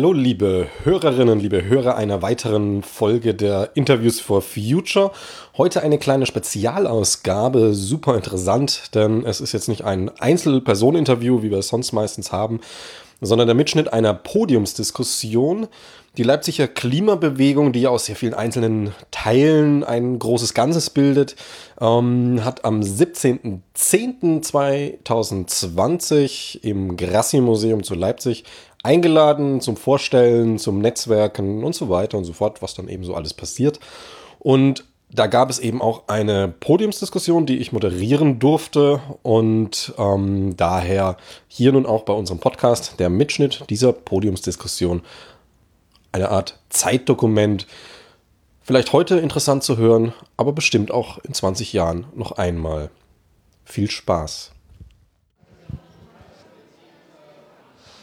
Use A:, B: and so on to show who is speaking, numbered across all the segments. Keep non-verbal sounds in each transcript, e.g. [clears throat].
A: Hallo, liebe Hörerinnen, liebe Hörer einer weiteren Folge der Interviews for Future. Heute eine kleine Spezialausgabe, super interessant, denn es ist jetzt nicht ein Einzelpersoneninterview, wie wir es sonst meistens haben, sondern der Mitschnitt einer Podiumsdiskussion. Die Leipziger Klimabewegung, die ja aus sehr vielen einzelnen Teilen ein großes Ganzes bildet, ähm, hat am 17.10.2020 im Grassi-Museum zu Leipzig eingeladen zum Vorstellen, zum Netzwerken und so weiter und so fort, was dann eben so alles passiert. Und da gab es eben auch eine Podiumsdiskussion, die ich moderieren durfte und ähm, daher hier nun auch bei unserem Podcast der Mitschnitt dieser Podiumsdiskussion eine Art Zeitdokument. Vielleicht heute interessant zu hören, aber bestimmt auch in 20 Jahren noch einmal. Viel Spaß!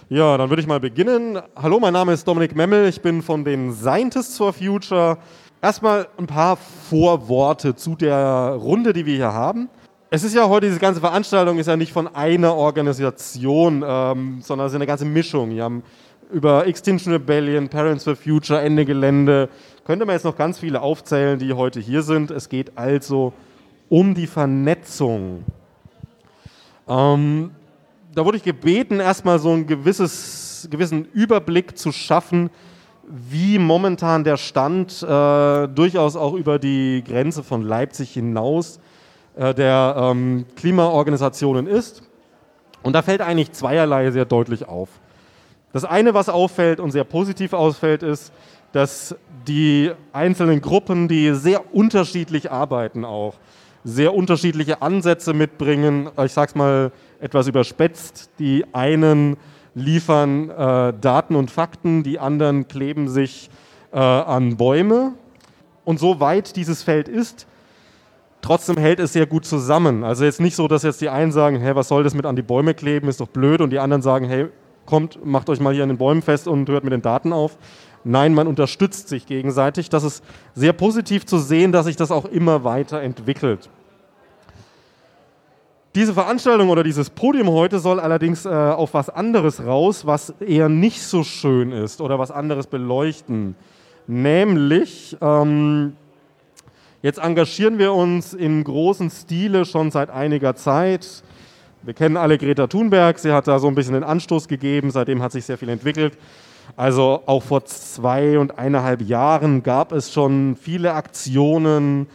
A: Ja, dann würde ich mal beginnen. Hallo, mein Name ist Dominik Memmel, ich bin von den Scientists for Future. Erstmal ein paar Vorworte zu der Runde, die wir hier haben. Es ist ja heute, diese ganze Veranstaltung ist ja nicht von einer Organisation, ähm, sondern es ist eine ganze Mischung. Wir haben über Extinction Rebellion, Parents for Future, Ende Gelände, könnte man jetzt noch ganz viele aufzählen, die heute hier sind. Es geht also um die Vernetzung. Ähm, da wurde ich gebeten, erstmal so einen gewisses, gewissen Überblick zu schaffen, wie momentan der Stand äh, durchaus auch über die Grenze von Leipzig hinaus äh, der ähm, Klimaorganisationen ist. Und da fällt eigentlich zweierlei sehr deutlich auf. Das eine, was auffällt und sehr positiv ausfällt, ist, dass die einzelnen Gruppen, die sehr unterschiedlich arbeiten, auch sehr unterschiedliche Ansätze mitbringen. Ich sage es mal etwas überspitzt. Die einen liefern äh, Daten und Fakten, die anderen kleben sich äh, an Bäume. Und so weit dieses Feld ist, trotzdem hält es sehr gut zusammen. Also jetzt nicht so, dass jetzt die einen sagen, hey, was soll das mit an die Bäume kleben, ist doch blöd. Und die anderen sagen, hey, kommt, macht euch mal hier an den Bäumen fest und hört mit den Daten auf. Nein, man unterstützt sich gegenseitig. Das ist sehr positiv zu sehen, dass sich das auch immer weiter entwickelt. Diese Veranstaltung oder dieses Podium heute soll allerdings äh, auf was anderes raus, was eher nicht so schön ist oder was anderes beleuchten. Nämlich, ähm, jetzt engagieren wir uns im großen Stile schon seit einiger Zeit. Wir kennen alle Greta Thunberg, sie hat da so ein bisschen den Anstoß gegeben, seitdem hat sich sehr viel entwickelt. Also auch vor zwei und eineinhalb Jahren gab es schon viele Aktionen,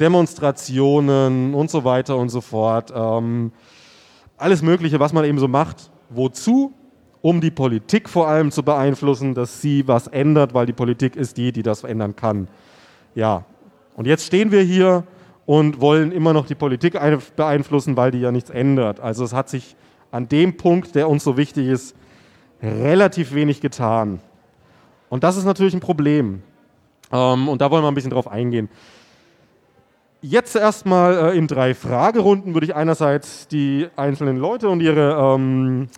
A: Demonstrationen und so weiter und so fort. Ähm, alles Mögliche, was man eben so macht. Wozu? Um die Politik vor allem zu beeinflussen, dass sie was ändert, weil die Politik ist die, die das ändern kann. Ja, und jetzt stehen wir hier und wollen immer noch die Politik beeinflussen, weil die ja nichts ändert. Also es hat sich an dem Punkt, der uns so wichtig ist, relativ wenig getan. Und das ist natürlich ein Problem. Ähm, und da wollen wir ein bisschen drauf eingehen. Jetzt erstmal äh, in drei Fragerunden würde ich einerseits die einzelnen Leute und ihre, ähm,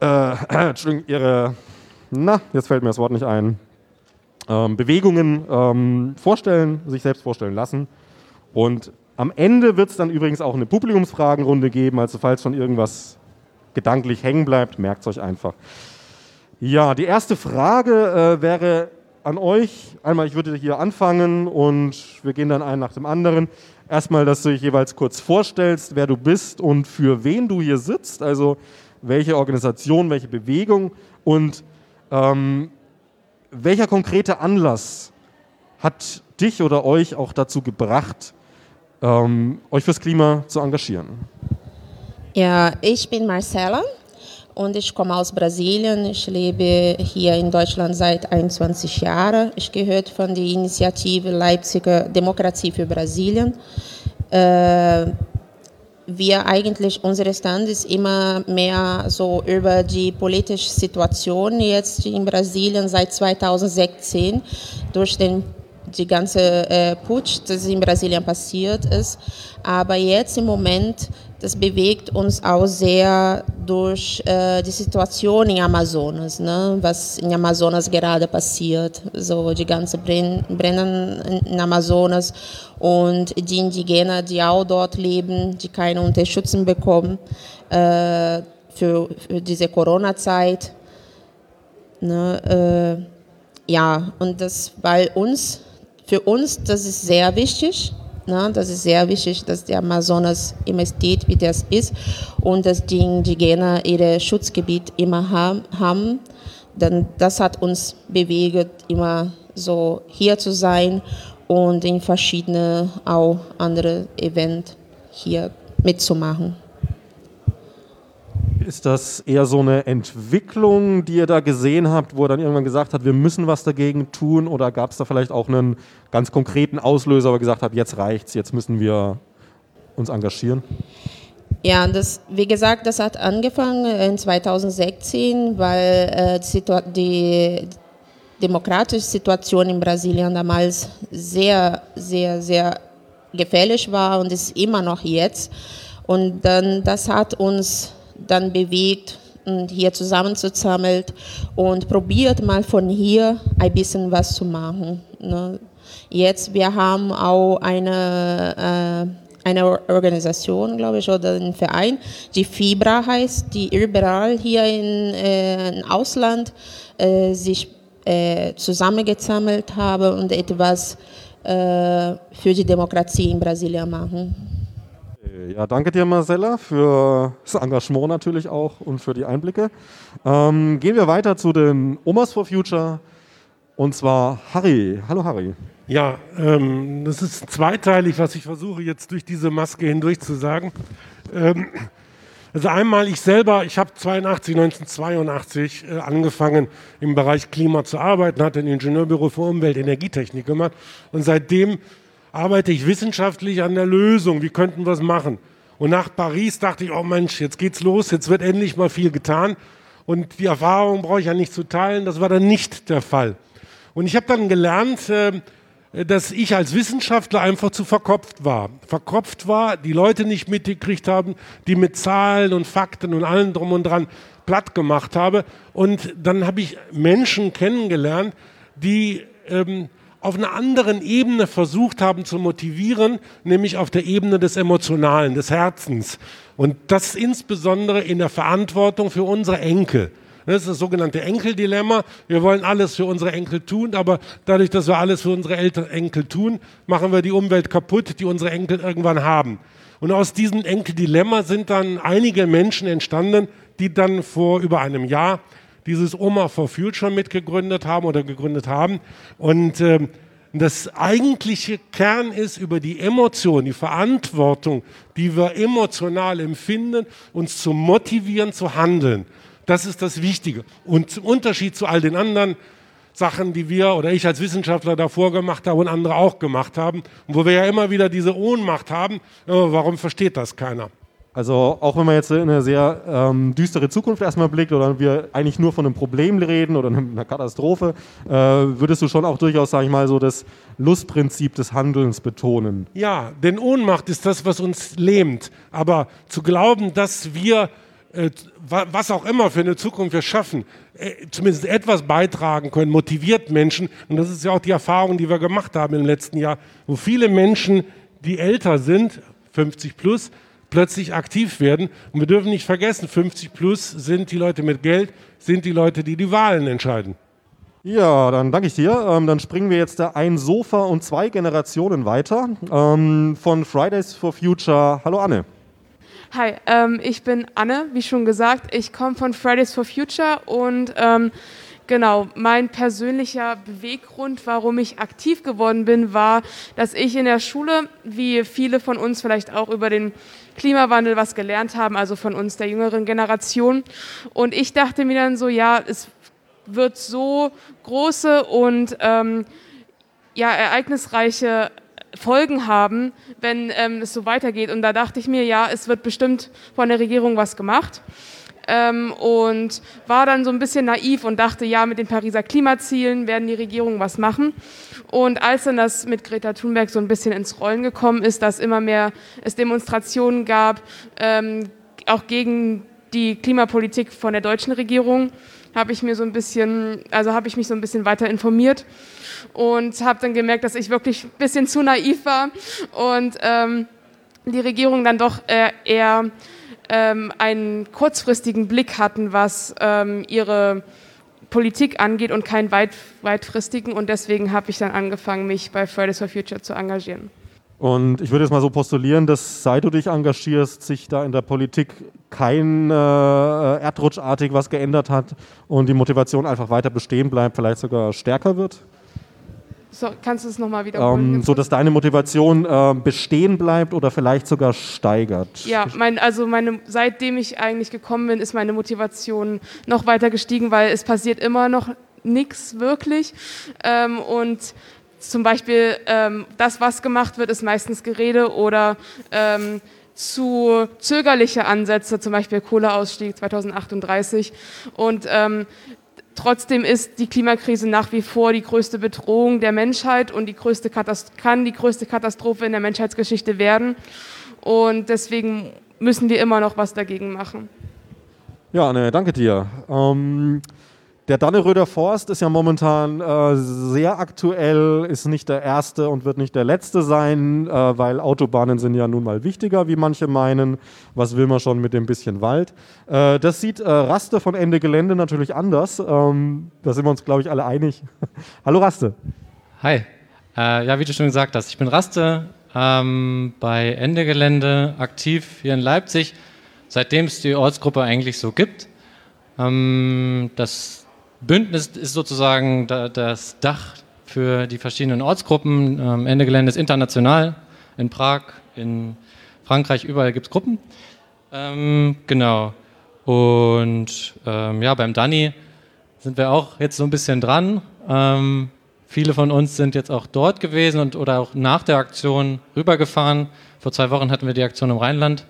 A: äh, [clears throat] ihre, na, jetzt fällt mir das Wort nicht ein, ähm, Bewegungen ähm, vorstellen, sich selbst vorstellen lassen. Und am Ende wird es dann übrigens auch eine Publikumsfragenrunde geben, also falls schon irgendwas gedanklich hängen bleibt, merkt es euch einfach. Ja, die erste Frage äh, wäre an euch. Einmal, ich würde hier anfangen und wir gehen dann einen nach dem anderen. Erstmal, dass du dich jeweils kurz vorstellst, wer du bist und für wen du hier sitzt, also welche Organisation, welche Bewegung und ähm, welcher konkrete Anlass hat dich oder euch auch dazu gebracht, ähm, euch fürs Klima zu engagieren?
B: Ja, ich bin Marcella und ich komme aus Brasilien. Ich lebe hier in Deutschland seit 21 Jahren. Ich gehöre von der Initiative Leipziger Demokratie für Brasilien. Äh, wir eigentlich, unser Stand ist immer mehr so über die politische Situation jetzt in Brasilien seit 2016 durch den die ganze äh, Putsch, das in Brasilien passiert ist. Aber jetzt im Moment das bewegt uns auch sehr durch äh, die Situation in Amazonas, ne? was in Amazonas gerade passiert, so die ganze Brenn Brennen in Amazonas und die Indigenen, die auch dort leben, die keine Unterstützung bekommen äh, für, für diese Corona-Zeit. Ne, äh, ja, und das bei uns, für uns, das ist sehr wichtig. Ne, das ist sehr wichtig, dass der Amazonas immer steht, wie das ist und dass die Indigenen ihre Schutzgebiet immer haben. haben. Denn das hat uns bewegt, immer so hier zu sein und in verschiedene auch andere Events hier mitzumachen.
A: Ist das eher so eine Entwicklung, die ihr da gesehen habt, wo er dann irgendwann gesagt hat, wir müssen was dagegen tun? Oder gab es da vielleicht auch einen ganz konkreten Auslöser, wo er gesagt hat, jetzt reicht's, jetzt müssen wir uns engagieren?
B: Ja, das, wie gesagt, das hat angefangen in 2016, weil äh, die demokratische Situation in Brasilien damals sehr, sehr, sehr gefährlich war und ist immer noch jetzt. Und dann, das hat uns dann bewegt, hier zusammenzusammeln und probiert mal von hier ein bisschen was zu machen. Ne? Jetzt, wir haben auch eine, äh, eine Organisation, glaube ich, oder einen Verein, die FIBRA heißt, die überall hier in, äh, im Ausland äh, sich zusammengesammelt habe und etwas für die Demokratie in Brasilien machen.
A: Ja, danke dir, Marcella, für das Engagement natürlich auch und für die Einblicke. Ähm, gehen wir weiter zu den Omas for Future und zwar Harry. Hallo, Harry.
C: Ja, ähm, das ist zweiteilig, was ich versuche jetzt durch diese Maske hindurch zu sagen. Ähm, also einmal ich selber, ich habe 82, 1982 äh, angefangen im Bereich Klima zu arbeiten, hatte ein Ingenieurbüro für Umwelt, Energietechnik gemacht und seitdem arbeite ich wissenschaftlich an der Lösung. Wie könnten wir es machen? Und nach Paris dachte ich, oh Mensch, jetzt geht's los, jetzt wird endlich mal viel getan. Und die Erfahrung brauche ich ja nicht zu teilen. Das war dann nicht der Fall. Und ich habe dann gelernt, äh, dass ich als Wissenschaftler einfach zu verkopft war. Verkopft war, die Leute nicht mitgekriegt haben, die mit Zahlen und Fakten und allem drum und dran platt gemacht habe. Und dann habe ich Menschen kennengelernt, die ähm, auf einer anderen Ebene versucht haben zu motivieren, nämlich auf der Ebene des Emotionalen, des Herzens. Und das insbesondere in der Verantwortung für unsere Enkel. Das ist das sogenannte Enkeldilemma. Wir wollen alles für unsere Enkel tun, aber dadurch, dass wir alles für unsere Eltern, Enkel tun, machen wir die Umwelt kaputt, die unsere Enkel irgendwann haben. Und aus diesem Enkeldilemma sind dann einige Menschen entstanden, die dann vor über einem Jahr dieses Oma for Future mitgegründet haben oder gegründet haben. Und äh, das eigentliche Kern ist über die Emotion, die Verantwortung, die wir emotional empfinden, uns zu motivieren, zu handeln. Das ist das Wichtige. Und zum Unterschied zu all den anderen Sachen, die wir oder ich als Wissenschaftler davor gemacht habe und andere auch gemacht haben, wo wir ja immer wieder diese Ohnmacht haben, warum versteht das keiner?
A: Also auch wenn man jetzt in eine sehr ähm, düstere Zukunft erstmal blickt oder wir eigentlich nur von einem Problem reden oder [laughs] einer Katastrophe, äh, würdest du schon auch durchaus, sage ich mal, so das Lustprinzip des Handelns betonen.
C: Ja, denn Ohnmacht ist das, was uns lähmt. Aber zu glauben, dass wir äh, was auch immer für eine Zukunft wir schaffen, äh, zumindest etwas beitragen können, motiviert Menschen. Und das ist ja auch die Erfahrung, die wir gemacht haben im letzten Jahr, wo viele Menschen, die älter sind, 50 plus, plötzlich aktiv werden. Und wir dürfen nicht vergessen, 50 plus sind die Leute mit Geld, sind die Leute, die die Wahlen entscheiden.
A: Ja, dann danke ich dir. Ähm, dann springen wir jetzt da ein Sofa und zwei Generationen weiter. Ähm, von Fridays for Future. Hallo Anne.
D: Hi, ähm, ich bin Anne, wie schon gesagt. Ich komme von Fridays for Future und ähm, Genau, mein persönlicher Beweggrund, warum ich aktiv geworden bin, war, dass ich in der Schule, wie viele von uns vielleicht auch über den Klimawandel was gelernt haben, also von uns der jüngeren Generation. Und ich dachte mir dann so, ja, es wird so große und ähm, ja, ereignisreiche Folgen haben, wenn ähm, es so weitergeht. Und da dachte ich mir, ja, es wird bestimmt von der Regierung was gemacht ähm, und war dann so ein bisschen naiv und dachte, ja, mit den Pariser Klimazielen werden die Regierungen was machen. Und als dann das mit Greta Thunberg so ein bisschen ins Rollen gekommen ist, dass immer mehr es Demonstrationen gab, ähm, auch gegen die Klimapolitik von der deutschen Regierung, habe ich mir so ein bisschen, also habe ich mich so ein bisschen weiter informiert und habe dann gemerkt, dass ich wirklich ein bisschen zu naiv war und ähm, die Regierung dann doch äh, eher ähm, einen kurzfristigen Blick hatten, was ähm, ihre Politik angeht und keinen weit, weitfristigen. Und deswegen habe ich dann angefangen, mich bei Fridays for Future zu engagieren.
A: Und ich würde jetzt mal so postulieren, dass seit du dich engagierst, sich da in der Politik kein äh, erdrutschartig was geändert hat und die Motivation einfach weiter bestehen bleibt, vielleicht sogar stärker wird.
D: So, kannst du es nochmal wiederholen?
A: Ähm, so dass deine Motivation äh, bestehen bleibt oder vielleicht sogar steigert.
D: Ja, mein, also meine, seitdem ich eigentlich gekommen bin, ist meine Motivation noch weiter gestiegen, weil es passiert immer noch nichts wirklich. Ähm, und zum Beispiel ähm, das, was gemacht wird, ist meistens Gerede oder ähm, zu zögerliche Ansätze, zum Beispiel Kohleausstieg 2038. Und ähm, Trotzdem ist die Klimakrise nach wie vor die größte Bedrohung der Menschheit und die größte kann die größte Katastrophe in der Menschheitsgeschichte werden. Und deswegen müssen wir immer noch was dagegen machen.
A: Ja, ne, danke dir. Ähm, der Danneröder Forst ist ja momentan äh, sehr aktuell, ist nicht der erste und wird nicht der letzte sein, äh, weil Autobahnen sind ja nun mal wichtiger, wie manche meinen. Was will man schon mit dem bisschen Wald? Äh, das sieht äh, Raste von Ende Gelände natürlich anders. Ähm, da sind wir uns, glaube ich, alle einig. [laughs] Hallo Raste.
E: Hi. Äh, ja, wie du schon gesagt hast, ich bin Raste ähm, bei Ende Gelände aktiv hier in Leipzig, seitdem es die Ortsgruppe eigentlich so gibt. Ähm, das Bündnis ist sozusagen das Dach für die verschiedenen Ortsgruppen. Ähm, Ende Gelände ist international. In Prag, in Frankreich, überall gibt es Gruppen. Ähm, genau. Und ähm, ja, beim Dani sind wir auch jetzt so ein bisschen dran. Ähm, viele von uns sind jetzt auch dort gewesen und oder auch nach der Aktion rübergefahren. Vor zwei Wochen hatten wir die Aktion im Rheinland,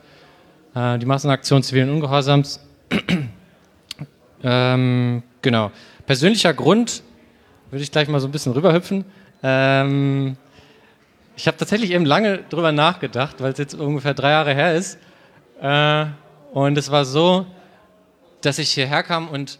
E: äh, die Massenaktion zivilen Ungehorsams. [clears throat] ähm, Genau. Persönlicher Grund würde ich gleich mal so ein bisschen rüberhüpfen. Ähm, ich habe tatsächlich eben lange drüber nachgedacht, weil es jetzt ungefähr drei Jahre her ist. Äh, und es war so, dass ich hierher kam und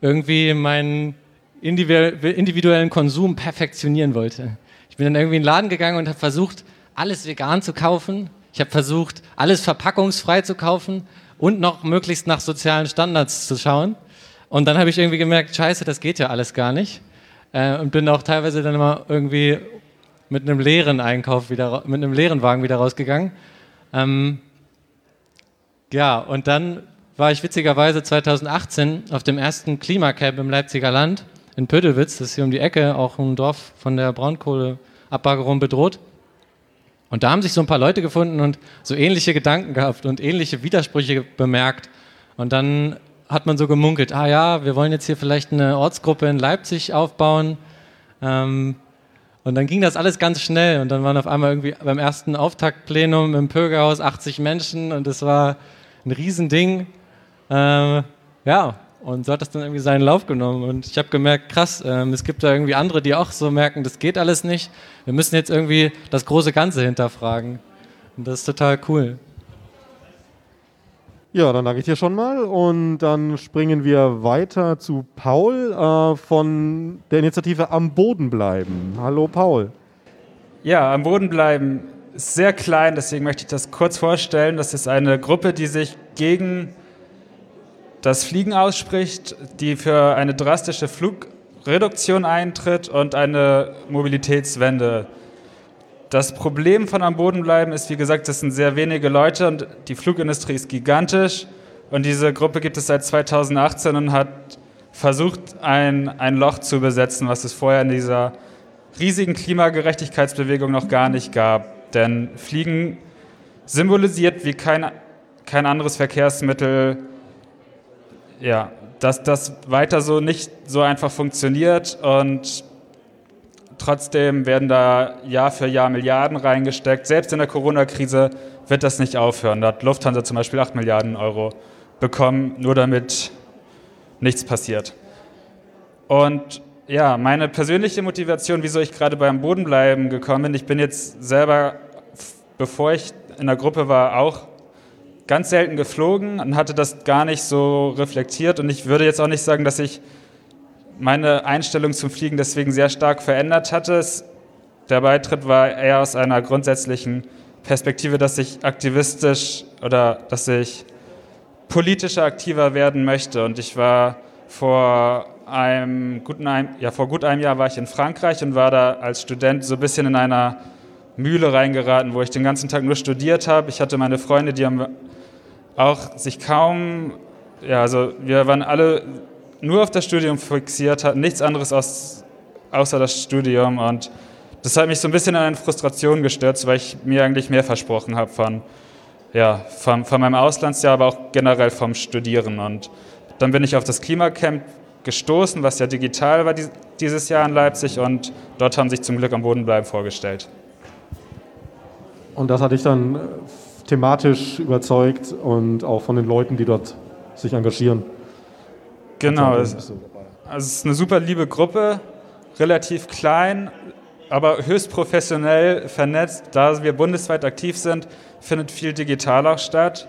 E: irgendwie meinen individuellen Konsum perfektionieren wollte. Ich bin dann irgendwie in den Laden gegangen und habe versucht, alles vegan zu kaufen. Ich habe versucht, alles verpackungsfrei zu kaufen und noch möglichst nach sozialen Standards zu schauen. Und dann habe ich irgendwie gemerkt, scheiße, das geht ja alles gar nicht. Äh, und bin auch teilweise dann immer irgendwie mit einem leeren Einkauf wieder, mit einem leeren Wagen wieder rausgegangen. Ähm, ja, und dann war ich witzigerweise 2018 auf dem ersten Klimacamp im Leipziger Land in Pödelwitz, das ist hier um die Ecke, auch ein Dorf von der Braunkohleabbagerung bedroht. Und da haben sich so ein paar Leute gefunden und so ähnliche Gedanken gehabt und ähnliche Widersprüche bemerkt. Und dann hat man so gemunkelt, ah ja, wir wollen jetzt hier vielleicht eine Ortsgruppe in Leipzig aufbauen. Ähm, und dann ging das alles ganz schnell und dann waren auf einmal irgendwie beim ersten Auftaktplenum im Pögerhaus 80 Menschen und es war ein Riesending. Äh, ja, und so hat das dann irgendwie seinen Lauf genommen. Und ich habe gemerkt, krass, ähm, es gibt da irgendwie andere, die auch so merken, das geht alles nicht. Wir müssen jetzt irgendwie das große Ganze hinterfragen. Und das ist total cool.
A: Ja, dann danke ich dir schon mal und dann springen wir weiter zu Paul äh, von der Initiative Am Boden bleiben. Hallo Paul.
F: Ja, Am Boden bleiben ist sehr klein, deswegen möchte ich das kurz vorstellen. Das ist eine Gruppe, die sich gegen das Fliegen ausspricht, die für eine drastische Flugreduktion eintritt und eine Mobilitätswende das Problem von am Boden bleiben ist, wie gesagt, das sind sehr wenige Leute und die Flugindustrie ist gigantisch. Und diese Gruppe gibt es seit 2018 und hat versucht, ein, ein Loch zu besetzen, was es vorher in dieser riesigen Klimagerechtigkeitsbewegung noch gar nicht gab. Denn Fliegen symbolisiert wie kein, kein anderes Verkehrsmittel, ja, dass das weiter so nicht so einfach funktioniert und Trotzdem werden da Jahr für Jahr Milliarden reingesteckt. Selbst in der Corona-Krise wird das nicht aufhören. Da hat Lufthansa zum Beispiel 8 Milliarden Euro bekommen, nur damit nichts passiert. Und ja, meine persönliche Motivation, wieso ich gerade beim Bodenbleiben gekommen bin, ich bin jetzt selber, bevor ich in der Gruppe war, auch ganz selten geflogen und hatte das gar nicht so reflektiert. Und ich würde jetzt auch nicht sagen, dass ich meine Einstellung zum Fliegen deswegen sehr stark verändert hatte. Der Beitritt war eher aus einer grundsätzlichen Perspektive, dass ich aktivistisch oder dass ich politischer aktiver werden möchte. Und ich war vor einem guten ja, vor gut einem Jahr war ich in Frankreich und war da als Student so ein bisschen in einer Mühle reingeraten, wo ich den ganzen Tag nur studiert habe. Ich hatte meine Freunde, die haben auch sich kaum, ja, also wir waren alle nur auf das Studium fixiert, hatten nichts anderes aus, außer das Studium und das hat mich so ein bisschen in eine Frustration gestürzt, weil ich mir eigentlich mehr versprochen habe von, ja, von, von meinem Auslandsjahr, aber auch generell vom Studieren. Und dann bin ich auf das Klimacamp gestoßen, was ja digital war dieses Jahr in Leipzig und dort haben sich zum Glück am Boden bleiben vorgestellt.
A: Und das hat dich dann äh, thematisch überzeugt und auch von den Leuten, die dort sich engagieren.
F: Genau, es, also es ist eine super liebe Gruppe, relativ klein, aber höchst professionell vernetzt. Da wir bundesweit aktiv sind, findet viel digital auch statt.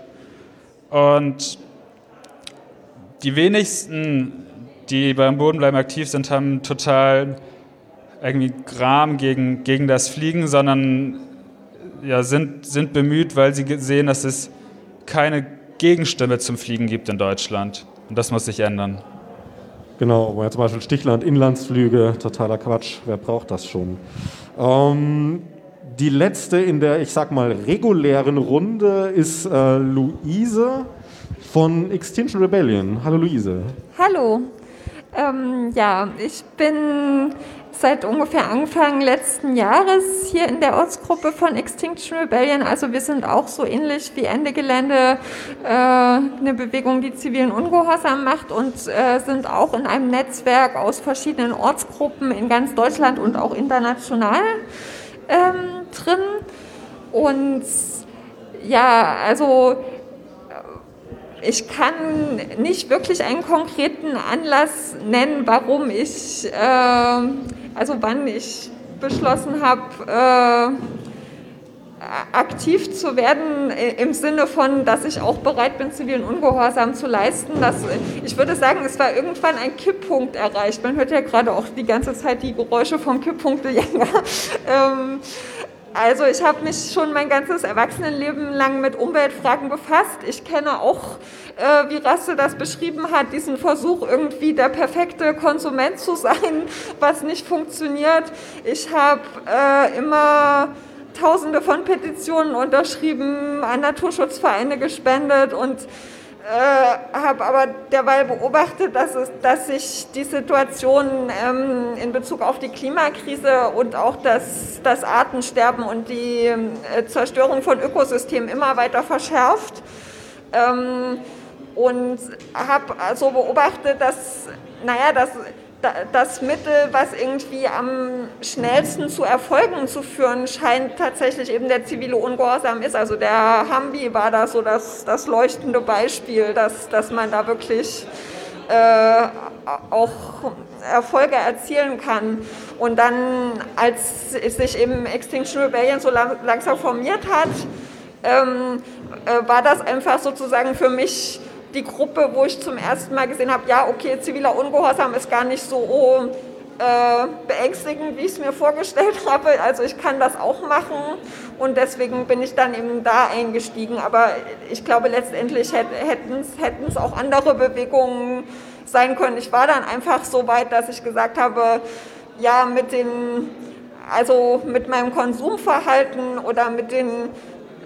F: Und die wenigsten, die beim Bodenbleiben aktiv sind, haben total irgendwie Gram gegen, gegen das Fliegen, sondern ja, sind, sind bemüht, weil sie sehen, dass es keine Gegenstimme zum Fliegen gibt in Deutschland. Und das muss sich ändern.
A: Genau, ja zum Beispiel Stichland, Inlandsflüge, totaler Quatsch, wer braucht das schon? Ähm, die letzte in der, ich sag mal, regulären Runde ist äh, Luise von Extinction Rebellion. Hallo Luise.
G: Hallo. Ähm, ja, ich bin seit ungefähr Anfang letzten Jahres hier in der Ortsgruppe von Extinction Rebellion. Also wir sind auch so ähnlich wie Ende Gelände äh, eine Bewegung, die zivilen Ungehorsam macht und äh, sind auch in einem Netzwerk aus verschiedenen Ortsgruppen in ganz Deutschland und auch international ähm, drin. Und ja, also ich kann nicht wirklich einen konkreten Anlass nennen, warum ich, äh, also wann ich beschlossen habe, äh, aktiv zu werden im Sinne von, dass ich auch bereit bin, zivilen Ungehorsam zu leisten. Das, ich würde sagen, es war irgendwann ein Kipppunkt erreicht. Man hört ja gerade auch die ganze Zeit die Geräusche vom Kipppunktejäger. [laughs] ähm, also ich habe mich schon mein ganzes Erwachsenenleben lang mit Umweltfragen befasst. Ich kenne auch, äh, wie Rasse das beschrieben hat, diesen Versuch, irgendwie der perfekte Konsument zu [laughs] sein, was nicht funktioniert. Ich habe äh, immer Tausende von Petitionen unterschrieben, an Naturschutzvereine gespendet und äh, habe aber derweil beobachtet, dass, es, dass sich die Situation ähm, in Bezug auf die Klimakrise und auch das, das Artensterben und die äh, Zerstörung von Ökosystemen immer weiter verschärft. Ähm, und habe also beobachtet, dass, naja, dass das Mittel, was irgendwie am schnellsten zu Erfolgen zu führen scheint, tatsächlich eben der zivile Ungehorsam ist. Also der Hambi war da so das, das leuchtende Beispiel, dass, dass man da wirklich äh, auch Erfolge erzielen kann. Und dann, als sich eben Extinction Rebellion so lang, langsam formiert hat, ähm, äh, war das einfach sozusagen für mich die Gruppe, wo ich zum ersten Mal gesehen habe, ja, okay, ziviler Ungehorsam ist gar nicht so äh, beängstigend, wie ich es mir vorgestellt [laughs] habe. Also ich kann das auch machen und deswegen bin ich dann eben da eingestiegen. Aber ich glaube, letztendlich hätten es auch andere Bewegungen sein können. Ich war dann einfach so weit, dass ich gesagt habe, ja, mit den, also mit meinem Konsumverhalten oder mit den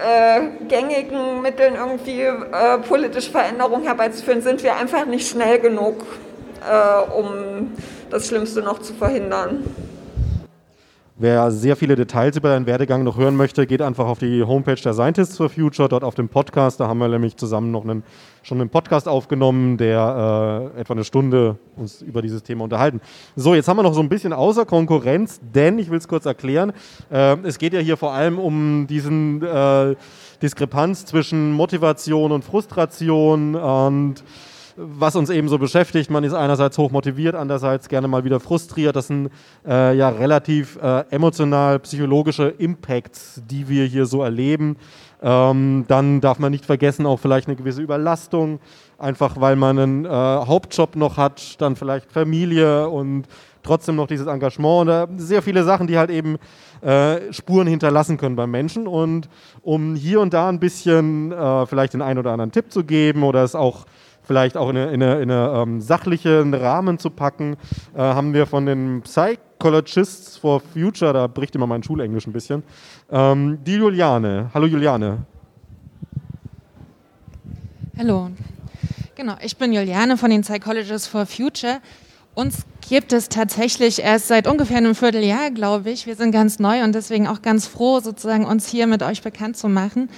G: äh, gängigen Mitteln irgendwie äh, politische Veränderungen herbeizuführen, sind wir einfach nicht schnell genug, äh, um das Schlimmste noch zu verhindern.
A: Wer sehr viele Details über deinen Werdegang noch hören möchte, geht einfach auf die Homepage der Scientists for Future, dort auf dem Podcast. Da haben wir nämlich zusammen noch einen, schon einen Podcast aufgenommen, der äh, etwa eine Stunde uns über dieses Thema unterhalten. So, jetzt haben wir noch so ein bisschen außer Konkurrenz, denn ich will es kurz erklären. Äh, es geht ja hier vor allem um diesen äh, Diskrepanz zwischen Motivation und Frustration und was uns eben so beschäftigt. Man ist einerseits hoch motiviert, andererseits gerne mal wieder frustriert. Das sind äh, ja relativ äh, emotional psychologische Impacts, die wir hier so erleben. Ähm, dann darf man nicht vergessen, auch vielleicht eine gewisse Überlastung, einfach weil man einen äh, Hauptjob noch hat, dann vielleicht Familie und trotzdem noch dieses Engagement oder sehr viele Sachen, die halt eben äh, Spuren hinterlassen können beim Menschen. Und um hier und da ein bisschen äh, vielleicht den einen oder anderen Tipp zu geben oder es auch vielleicht auch in einen in eine, in eine, ähm, sachlichen Rahmen zu packen, äh, haben wir von den Psychologists for Future, da bricht immer mein Schulenglisch ein bisschen, ähm, die Juliane. Hallo Juliane.
H: Hallo. Genau, ich bin Juliane von den Psychologists for Future. Uns gibt es tatsächlich erst seit ungefähr einem Vierteljahr, glaube ich. Wir sind ganz neu und deswegen auch ganz froh, sozusagen uns hier mit euch bekannt zu machen.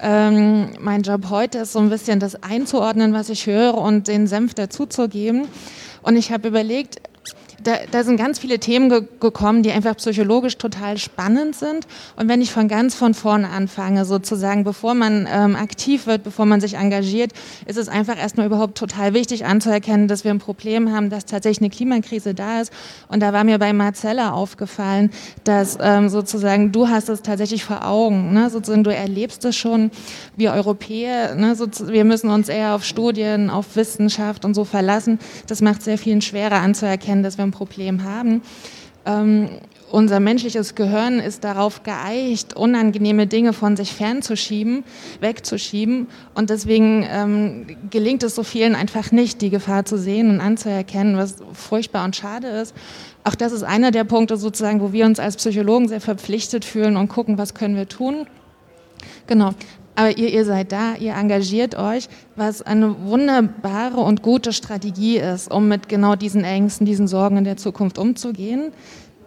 H: Ähm, mein Job heute ist so ein bisschen das einzuordnen, was ich höre und den Senf dazuzugeben. Und ich habe überlegt, da, da, sind ganz viele Themen ge gekommen, die einfach psychologisch total spannend sind. Und wenn ich von ganz von vorne anfange, sozusagen, bevor man ähm, aktiv wird, bevor man sich engagiert, ist es einfach erstmal überhaupt total wichtig anzuerkennen, dass wir ein Problem haben, dass tatsächlich eine Klimakrise da ist. Und da war mir bei Marcella aufgefallen, dass ähm, sozusagen du hast es tatsächlich vor Augen, ne? sozusagen du erlebst es schon. Wir Europäer, ne? wir müssen uns eher auf Studien, auf Wissenschaft und so verlassen. Das macht sehr vielen schwerer anzuerkennen, dass wir ein Problem haben. Ähm, unser menschliches Gehirn ist darauf geeicht, unangenehme Dinge von sich fernzuschieben, wegzuschieben. Und deswegen ähm, gelingt es so vielen einfach nicht, die Gefahr zu sehen und anzuerkennen, was furchtbar und schade ist. Auch das ist einer der Punkte sozusagen, wo wir uns als Psychologen sehr verpflichtet fühlen und gucken, was können wir tun. Genau. Aber ihr, ihr seid da, ihr engagiert euch, was eine wunderbare und gute Strategie ist, um mit genau diesen Ängsten, diesen Sorgen in der Zukunft umzugehen.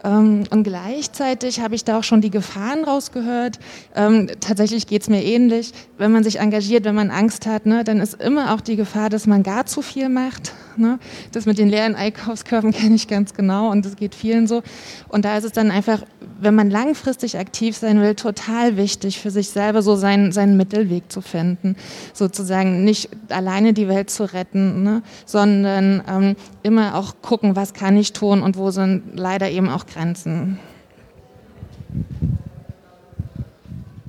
H: Ähm, und gleichzeitig habe ich da auch schon die Gefahren rausgehört. Ähm, tatsächlich geht es mir ähnlich. Wenn man sich engagiert, wenn man Angst hat, ne, dann ist immer auch die Gefahr, dass man gar zu viel macht. Ne? Das mit den leeren Einkaufskörben [laughs] kenne ich ganz genau und das geht vielen so. Und da ist es dann einfach, wenn man langfristig aktiv sein will, total wichtig für sich selber so seinen, seinen Mittelweg zu finden. Sozusagen nicht alleine die Welt zu retten, ne? sondern ähm, immer auch gucken, was kann ich tun und wo sind leider eben auch Grenzen.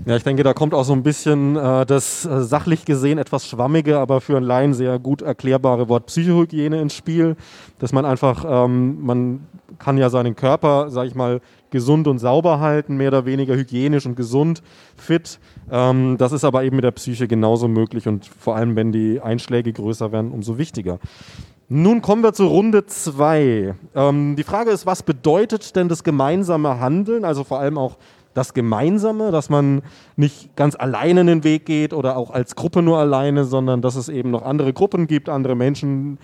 A: Ja, ich denke, da kommt auch so ein bisschen äh, das äh, sachlich gesehen etwas schwammige, aber für einen Laien sehr gut erklärbare Wort Psychohygiene ins Spiel, dass man einfach, ähm, man kann ja seinen Körper, sag ich mal, gesund und sauber halten, mehr oder weniger hygienisch und gesund, fit. Ähm, das ist aber eben mit der Psyche genauso möglich und vor allem, wenn die Einschläge größer werden, umso wichtiger. Nun kommen wir zur Runde 2. Ähm, die Frage ist, was bedeutet denn das gemeinsame Handeln, also vor allem auch das Gemeinsame, dass man nicht ganz alleine den Weg geht oder auch als Gruppe nur alleine, sondern dass es eben noch andere Gruppen gibt, andere Menschen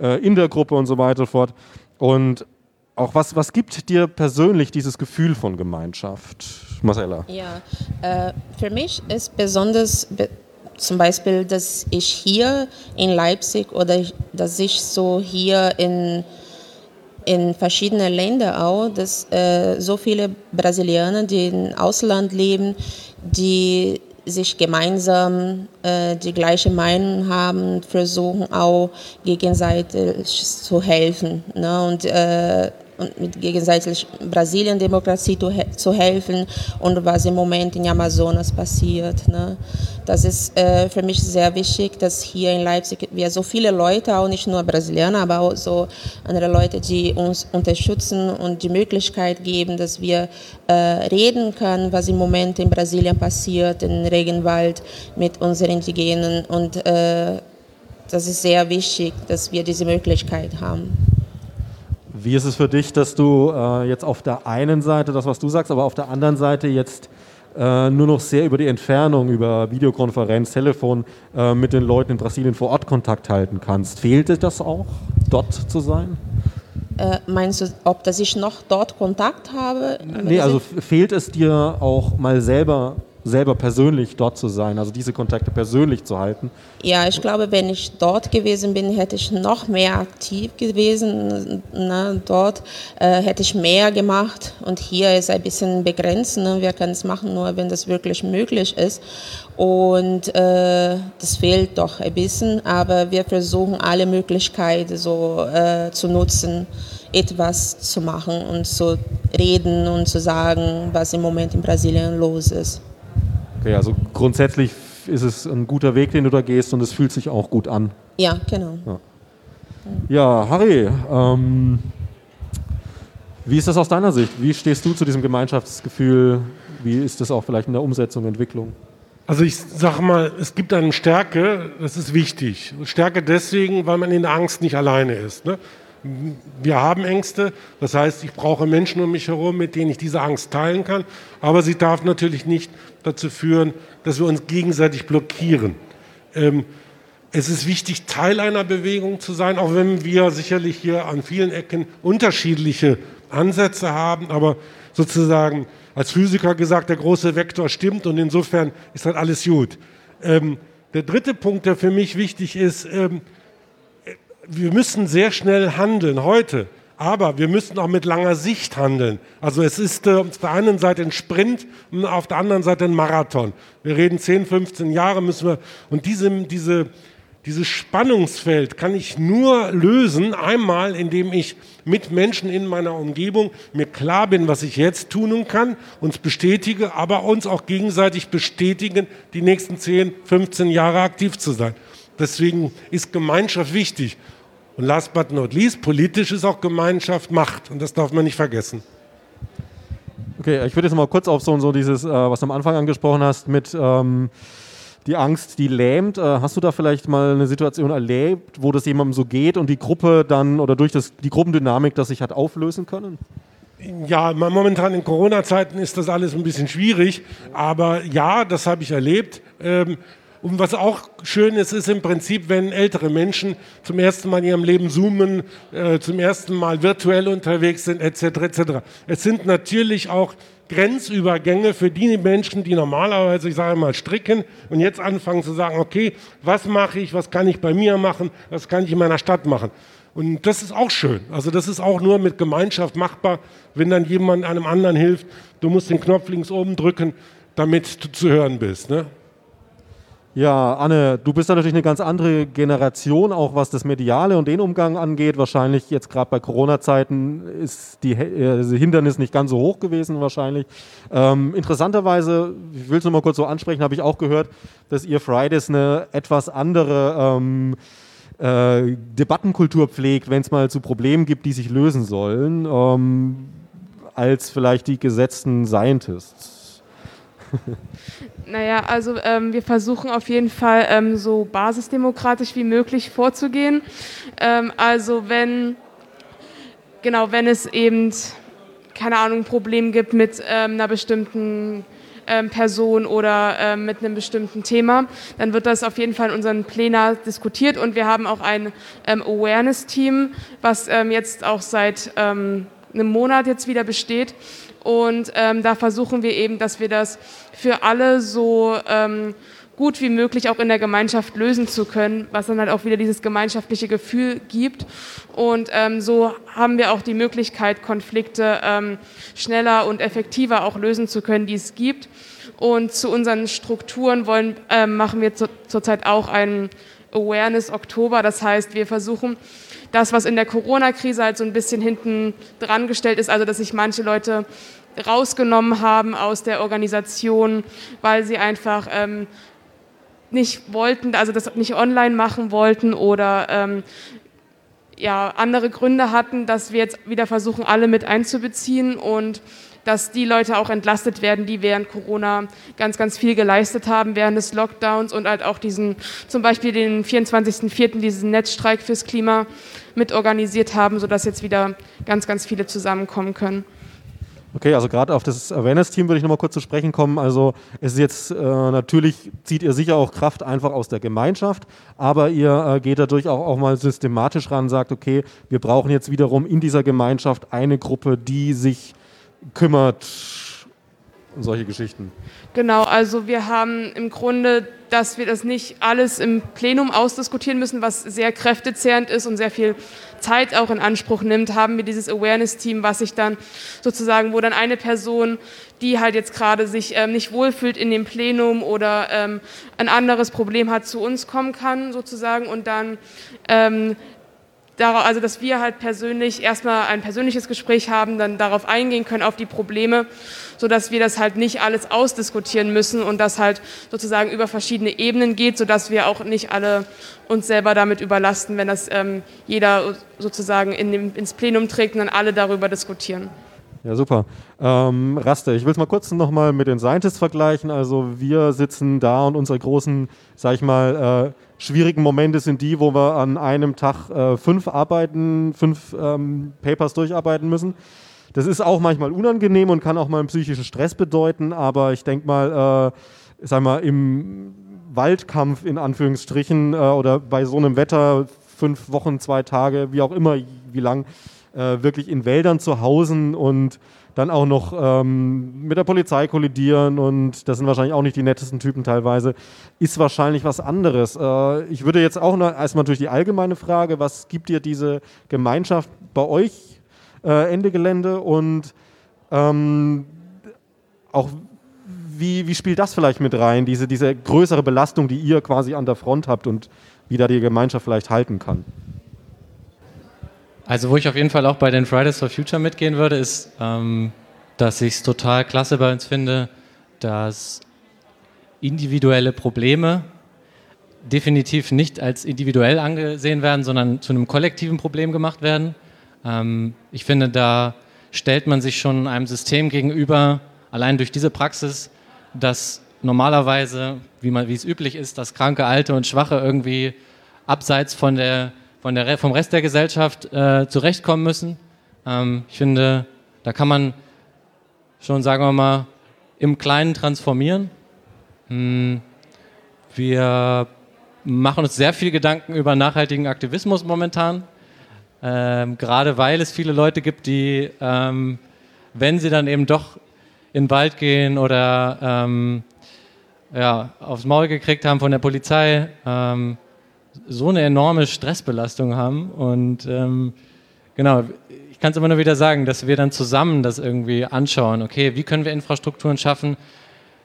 A: äh, in der Gruppe und so weiter fort. Und auch was, was gibt dir persönlich dieses Gefühl von Gemeinschaft, Marcella?
B: Ja, äh, für mich ist besonders be zum Beispiel, dass ich hier in Leipzig oder dass ich so hier in, in verschiedenen Ländern auch, dass äh, so viele Brasilianer, die im Ausland leben, die sich gemeinsam äh, die gleiche Meinung haben, versuchen auch gegenseitig zu helfen. Ne? Und äh, und mit gegenseitig Brasilien Demokratie zu, helfen und was im Moment in Amazonas passiert. Ne? Das ist äh, für mich sehr wichtig, dass hier in Leipzig wir so viele Leute, auch nicht nur Brasilianer, aber auch so andere Leute, die uns unterstützen und die Möglichkeit geben, dass wir äh, reden können, was im Moment in Brasilien passiert, im Regenwald mit unseren Indigenen und äh, das ist sehr wichtig, dass wir diese Möglichkeit haben.
A: Wie ist es für dich, dass du äh, jetzt auf der einen Seite das, was du sagst, aber auf der anderen Seite jetzt äh, nur noch sehr über die Entfernung, über Videokonferenz, Telefon äh, mit den Leuten in Brasilien vor Ort Kontakt halten kannst? Fehlt dir das auch, dort zu sein?
B: Äh, meinst du, ob dass ich noch dort Kontakt habe?
A: Nee, also fehlt es dir auch mal selber selber persönlich dort zu sein, also diese Kontakte persönlich zu halten.
B: Ja, ich glaube, wenn ich dort gewesen bin, hätte ich noch mehr aktiv gewesen. Ne? Dort äh, hätte ich mehr gemacht und hier ist ein bisschen begrenzt. Ne? Wir können es machen, nur wenn das wirklich möglich ist. Und äh, das fehlt doch ein bisschen, aber wir versuchen alle Möglichkeiten so äh, zu nutzen, etwas zu machen und zu reden und zu sagen, was im Moment in Brasilien los ist.
A: Okay, also grundsätzlich ist es ein guter Weg, den du da gehst und es fühlt sich auch gut an.
B: Ja, genau.
A: Ja, ja Harry, ähm, wie ist das aus deiner Sicht? Wie stehst du zu diesem Gemeinschaftsgefühl? Wie ist das auch vielleicht in der Umsetzung, Entwicklung?
C: Also ich sage mal, es gibt eine Stärke, das ist wichtig. Stärke deswegen, weil man in der Angst nicht alleine ist. Ne? Wir haben Ängste, das heißt, ich brauche Menschen um mich herum, mit denen ich diese Angst teilen kann, aber sie darf natürlich nicht dazu führen, dass wir uns gegenseitig blockieren. Ähm, es ist wichtig, Teil einer Bewegung zu sein, auch wenn wir sicherlich hier an vielen Ecken unterschiedliche Ansätze haben, aber sozusagen als Physiker gesagt, der große Vektor stimmt und insofern ist halt alles gut. Ähm, der dritte Punkt, der für mich wichtig ist, ähm, wir müssen sehr schnell handeln heute, aber wir müssen auch mit langer Sicht handeln. Also es ist äh, auf der einen Seite ein Sprint und auf der anderen Seite ein Marathon. Wir reden 10, 15 Jahre müssen wir und diese, diese dieses Spannungsfeld kann ich nur lösen, einmal indem ich mit Menschen in meiner Umgebung mir klar bin, was ich jetzt tun kann, uns bestätige, aber uns auch gegenseitig bestätigen, die nächsten 10, 15 Jahre aktiv zu sein. Deswegen ist Gemeinschaft wichtig. Und last but not least, politisch ist auch Gemeinschaft Macht. Und das darf man nicht vergessen.
A: Okay, ich würde jetzt mal kurz auf so, so dieses, äh, was du am Anfang angesprochen hast, mit ähm, die Angst, die lähmt. Äh, hast du da vielleicht mal eine Situation erlebt, wo das jemandem so geht und die Gruppe dann oder durch das, die Gruppendynamik das sich hat auflösen können?
C: Ja, momentan in Corona-Zeiten ist das alles ein bisschen schwierig, aber ja, das habe ich erlebt. Ähm, und was auch schön ist, ist im Prinzip, wenn ältere Menschen zum ersten Mal in ihrem Leben zoomen, äh, zum ersten Mal virtuell unterwegs sind, etc. etc. Es sind natürlich auch Grenzübergänge für die Menschen, die normalerweise, ich sage mal, stricken und jetzt anfangen zu sagen, okay, was mache ich, was kann ich bei mir machen, was kann ich in meiner Stadt machen. Und das ist auch schön. Also das ist auch nur mit Gemeinschaft machbar, wenn dann jemand einem anderen hilft. Du musst den Knopf links oben drücken, damit du zu hören bist. Ne?
A: Ja, Anne, du bist natürlich eine ganz andere Generation, auch was das Mediale und den Umgang angeht. Wahrscheinlich jetzt gerade bei Corona-Zeiten ist die äh, Hindernis nicht ganz so hoch gewesen wahrscheinlich. Ähm, interessanterweise, ich will es nur mal kurz so ansprechen, habe ich auch gehört, dass ihr Fridays eine etwas andere ähm, äh, Debattenkultur pflegt, wenn es mal zu Problemen gibt, die sich lösen sollen, ähm, als vielleicht die gesetzten Scientists. [laughs]
D: Naja, also ähm, wir versuchen auf jeden Fall ähm, so basisdemokratisch wie möglich vorzugehen. Ähm, also wenn, genau, wenn es eben, keine Ahnung, ein Problem gibt mit ähm, einer bestimmten ähm, Person oder ähm, mit einem bestimmten Thema, dann wird das auf jeden Fall in unseren Plenar diskutiert und wir haben auch ein Awareness-Team, was jetzt auch seit einem Monat jetzt wieder besteht und ähm, da versuchen wir eben, dass wir das für alle so ähm, gut wie möglich auch in der Gemeinschaft lösen zu können, was dann halt auch wieder dieses gemeinschaftliche Gefühl gibt. Und ähm, so haben wir auch die Möglichkeit, Konflikte ähm, schneller und effektiver auch lösen zu können, die es gibt. Und zu unseren Strukturen wollen, ähm, machen wir zu, zurzeit auch einen Awareness Oktober. Das heißt, wir versuchen, das, was in der Corona-Krise halt so ein bisschen hinten dran gestellt ist, also dass sich manche Leute rausgenommen haben aus der Organisation, weil sie einfach ähm, nicht wollten, also das nicht online machen wollten oder ähm, ja, andere Gründe hatten, dass wir jetzt wieder versuchen, alle mit einzubeziehen und dass die Leute auch entlastet werden, die während Corona ganz, ganz viel geleistet haben, während des Lockdowns und halt auch diesen, zum Beispiel den 24.04., diesen Netzstreik fürs Klima mitorganisiert haben, sodass jetzt wieder ganz, ganz viele zusammenkommen können.
A: Okay, also gerade auf das Awareness-Team würde ich nochmal kurz zu sprechen kommen. Also es ist jetzt äh, natürlich, zieht ihr sicher auch Kraft einfach aus der Gemeinschaft, aber ihr äh, geht dadurch auch, auch mal systematisch ran, sagt, okay, wir brauchen jetzt wiederum in dieser Gemeinschaft eine Gruppe, die sich kümmert und solche Geschichten.
D: Genau, also wir haben im Grunde, dass wir das nicht alles im Plenum ausdiskutieren müssen, was sehr kräftezehrend ist und sehr viel Zeit auch in Anspruch nimmt, haben wir dieses Awareness-Team, was sich dann sozusagen, wo dann eine Person, die halt jetzt gerade sich ähm, nicht wohlfühlt in dem Plenum oder ähm, ein anderes Problem hat, zu uns kommen kann sozusagen und dann ähm, also dass wir halt persönlich erstmal ein persönliches Gespräch haben, dann darauf eingehen können, auf die Probleme, sodass wir das halt nicht alles ausdiskutieren müssen und das halt sozusagen über verschiedene Ebenen geht, sodass wir auch nicht alle uns selber damit überlasten, wenn das ähm, jeder sozusagen in dem, ins Plenum trägt und dann alle darüber diskutieren.
A: Ja, super. Ähm, Raste, ich will es mal kurz nochmal mit den Scientists vergleichen. Also wir sitzen da und unsere großen, sag ich mal, äh, schwierigen Momente sind die, wo wir an einem Tag äh, fünf arbeiten, fünf ähm, Papers durcharbeiten müssen. Das ist auch manchmal unangenehm und kann auch mal einen psychischen Stress bedeuten, aber ich denke mal, äh, sag mal, im Waldkampf in Anführungsstrichen äh, oder bei so einem Wetter, fünf Wochen, zwei Tage, wie auch immer, wie lang, äh, wirklich in Wäldern zu hausen und dann auch noch ähm, mit der Polizei kollidieren und das sind wahrscheinlich auch nicht die nettesten Typen teilweise, ist wahrscheinlich was anderes. Äh, ich würde jetzt auch noch erstmal durch die allgemeine Frage, was gibt dir diese Gemeinschaft bei euch äh, Ende Gelände und ähm, auch wie, wie spielt das vielleicht mit rein, diese, diese größere Belastung, die ihr quasi an der Front habt und wie da die Gemeinschaft vielleicht halten kann?
E: Also wo ich auf jeden Fall auch bei den Fridays for Future mitgehen würde, ist, ähm, dass ich es total klasse bei uns finde, dass individuelle Probleme definitiv nicht als individuell angesehen werden, sondern zu einem kollektiven Problem gemacht werden. Ähm, ich finde, da stellt man sich schon einem System gegenüber, allein durch diese Praxis, dass normalerweise, wie, man, wie es üblich ist, dass Kranke, Alte und Schwache irgendwie abseits von der von der, vom Rest der Gesellschaft äh, zurechtkommen müssen. Ähm, ich finde, da kann man schon, sagen wir mal, im Kleinen transformieren. Hm, wir machen uns sehr viel Gedanken über nachhaltigen Aktivismus momentan, ähm, gerade weil es viele Leute gibt, die, ähm, wenn sie dann eben doch in den Wald gehen oder ähm, ja, aufs Maul gekriegt haben von der Polizei, ähm, so eine enorme Stressbelastung haben. Und ähm, genau, ich kann es immer nur wieder sagen, dass wir dann zusammen das irgendwie anschauen. Okay, wie können wir Infrastrukturen schaffen,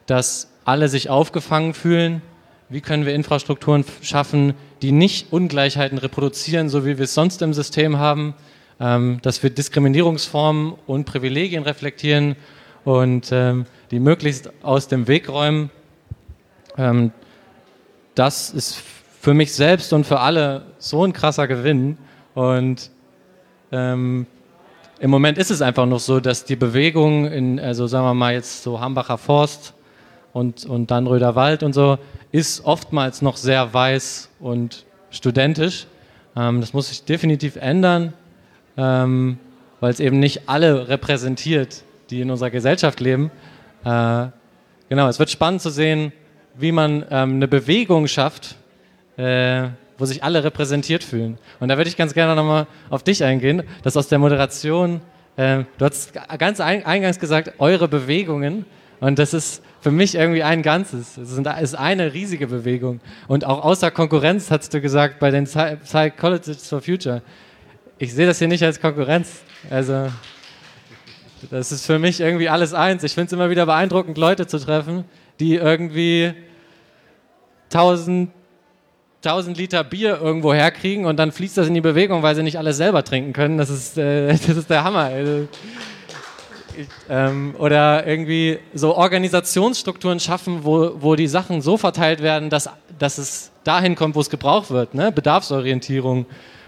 E: dass alle sich aufgefangen fühlen? Wie können wir Infrastrukturen schaffen, die nicht Ungleichheiten reproduzieren, so wie wir es sonst im System haben? Ähm, dass wir Diskriminierungsformen und Privilegien reflektieren und ähm, die möglichst aus dem Weg räumen. Ähm, das ist für mich selbst und für alle so ein krasser Gewinn. Und ähm, im Moment ist es einfach noch so, dass die Bewegung in, also sagen wir mal jetzt so Hambacher Forst und, und dann Röderwald und so, ist oftmals noch sehr weiß und studentisch. Ähm, das muss sich definitiv ändern, ähm, weil es eben nicht alle repräsentiert, die in unserer Gesellschaft leben. Äh, genau, es wird spannend zu sehen, wie man ähm, eine Bewegung schafft, äh, wo sich alle repräsentiert fühlen. Und da würde ich ganz gerne nochmal auf dich eingehen, dass aus der Moderation, äh, du hast ganz eingangs gesagt, eure Bewegungen. Und das ist für mich irgendwie ein Ganzes. Es ist eine riesige Bewegung. Und auch außer Konkurrenz, hast du gesagt, bei den Psychologists for Future. Ich sehe das hier nicht als Konkurrenz. Also, das ist für mich irgendwie alles eins. Ich finde es immer wieder beeindruckend, Leute zu treffen, die irgendwie tausend 1000 Liter Bier irgendwo herkriegen und dann fließt das in die Bewegung, weil sie nicht alles selber trinken können. Das ist, äh, [laughs] das ist der Hammer. Also, ich, ähm, oder irgendwie so Organisationsstrukturen schaffen, wo, wo die Sachen so verteilt werden, dass, dass es dahin kommt, wo es gebraucht wird. Ne? Bedarfsorientierung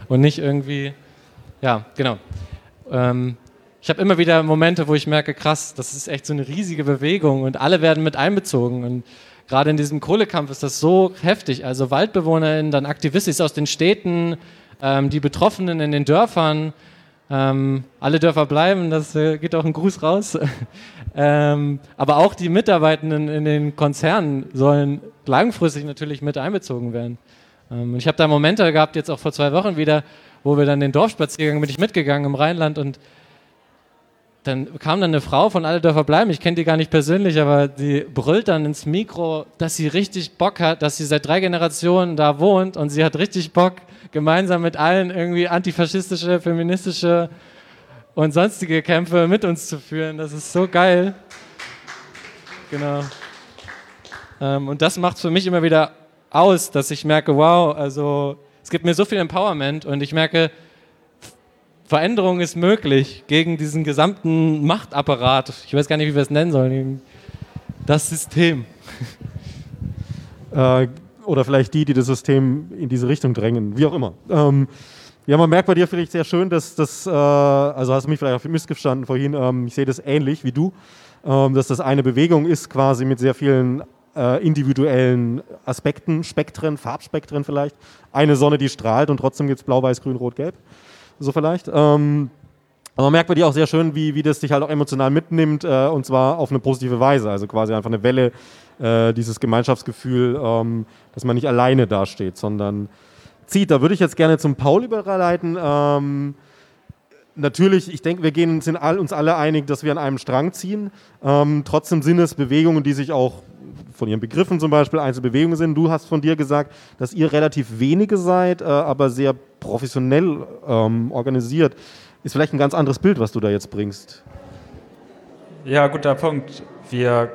E: und nicht irgendwie, ja, genau. Ähm, ich habe immer wieder Momente, wo ich merke, krass, das ist echt so eine riesige Bewegung und alle werden mit einbezogen. Und gerade in diesem Kohlekampf ist das so heftig. Also WaldbewohnerInnen, dann Aktivisten aus den Städten, ähm, die Betroffenen in den Dörfern, ähm, alle Dörfer bleiben, das äh, geht auch ein Gruß raus. [laughs] ähm, aber auch die Mitarbeitenden in den Konzernen sollen langfristig natürlich mit einbezogen werden. Ähm, ich habe da Momente gehabt, jetzt auch vor zwei Wochen wieder, wo wir dann den Dorfspaziergang bin ich mitgegangen im Rheinland und dann kam dann eine Frau von Alle Dörfer bleiben, ich kenne die gar nicht persönlich, aber die brüllt dann ins Mikro, dass sie richtig Bock hat, dass sie seit drei Generationen da wohnt und sie hat richtig Bock, gemeinsam mit allen irgendwie antifaschistische, feministische und sonstige Kämpfe mit uns zu führen. Das ist so geil. Genau. Ähm, und das macht für mich immer wieder aus, dass ich merke, wow, also es gibt mir so viel Empowerment und ich merke, Veränderung ist möglich gegen diesen gesamten Machtapparat. Ich weiß gar nicht, wie wir es nennen sollen. Das System. [laughs]
A: Äh, oder vielleicht die, die das System in diese Richtung drängen, wie auch immer. Ähm, Ja, man merkt bei dir vielleicht sehr schön, dass das, äh, also hast du mich vielleicht auf missgestanden vorhin, ähm, ich sehe das ähnlich wie du, ähm, dass das eine Bewegung ist quasi mit sehr vielen äh, individuellen Aspekten, Spektren, Farbspektren vielleicht. Eine Sonne, die strahlt und trotzdem gibt es blau, weiß, grün, rot, gelb. So vielleicht. Ähm, aber man merkt bei dir auch sehr schön, wie, wie das dich halt auch emotional mitnimmt äh, und zwar auf eine positive Weise. Also quasi einfach eine Welle, äh, dieses Gemeinschaftsgefühl, ähm, dass man nicht alleine dasteht, sondern zieht. Da würde ich jetzt gerne zum Paul überleiten. Ähm, natürlich, ich denke, wir gehen, sind all, uns alle einig, dass wir an einem Strang ziehen. Ähm, trotzdem sind es Bewegungen, die sich auch von ihren Begriffen zum Beispiel Einzelbewegungen sind. Du hast von dir gesagt, dass ihr relativ wenige seid, äh, aber sehr professionell ähm, organisiert. Ist vielleicht ein ganz anderes Bild, was du da jetzt bringst.
F: Ja, guter Punkt. Wir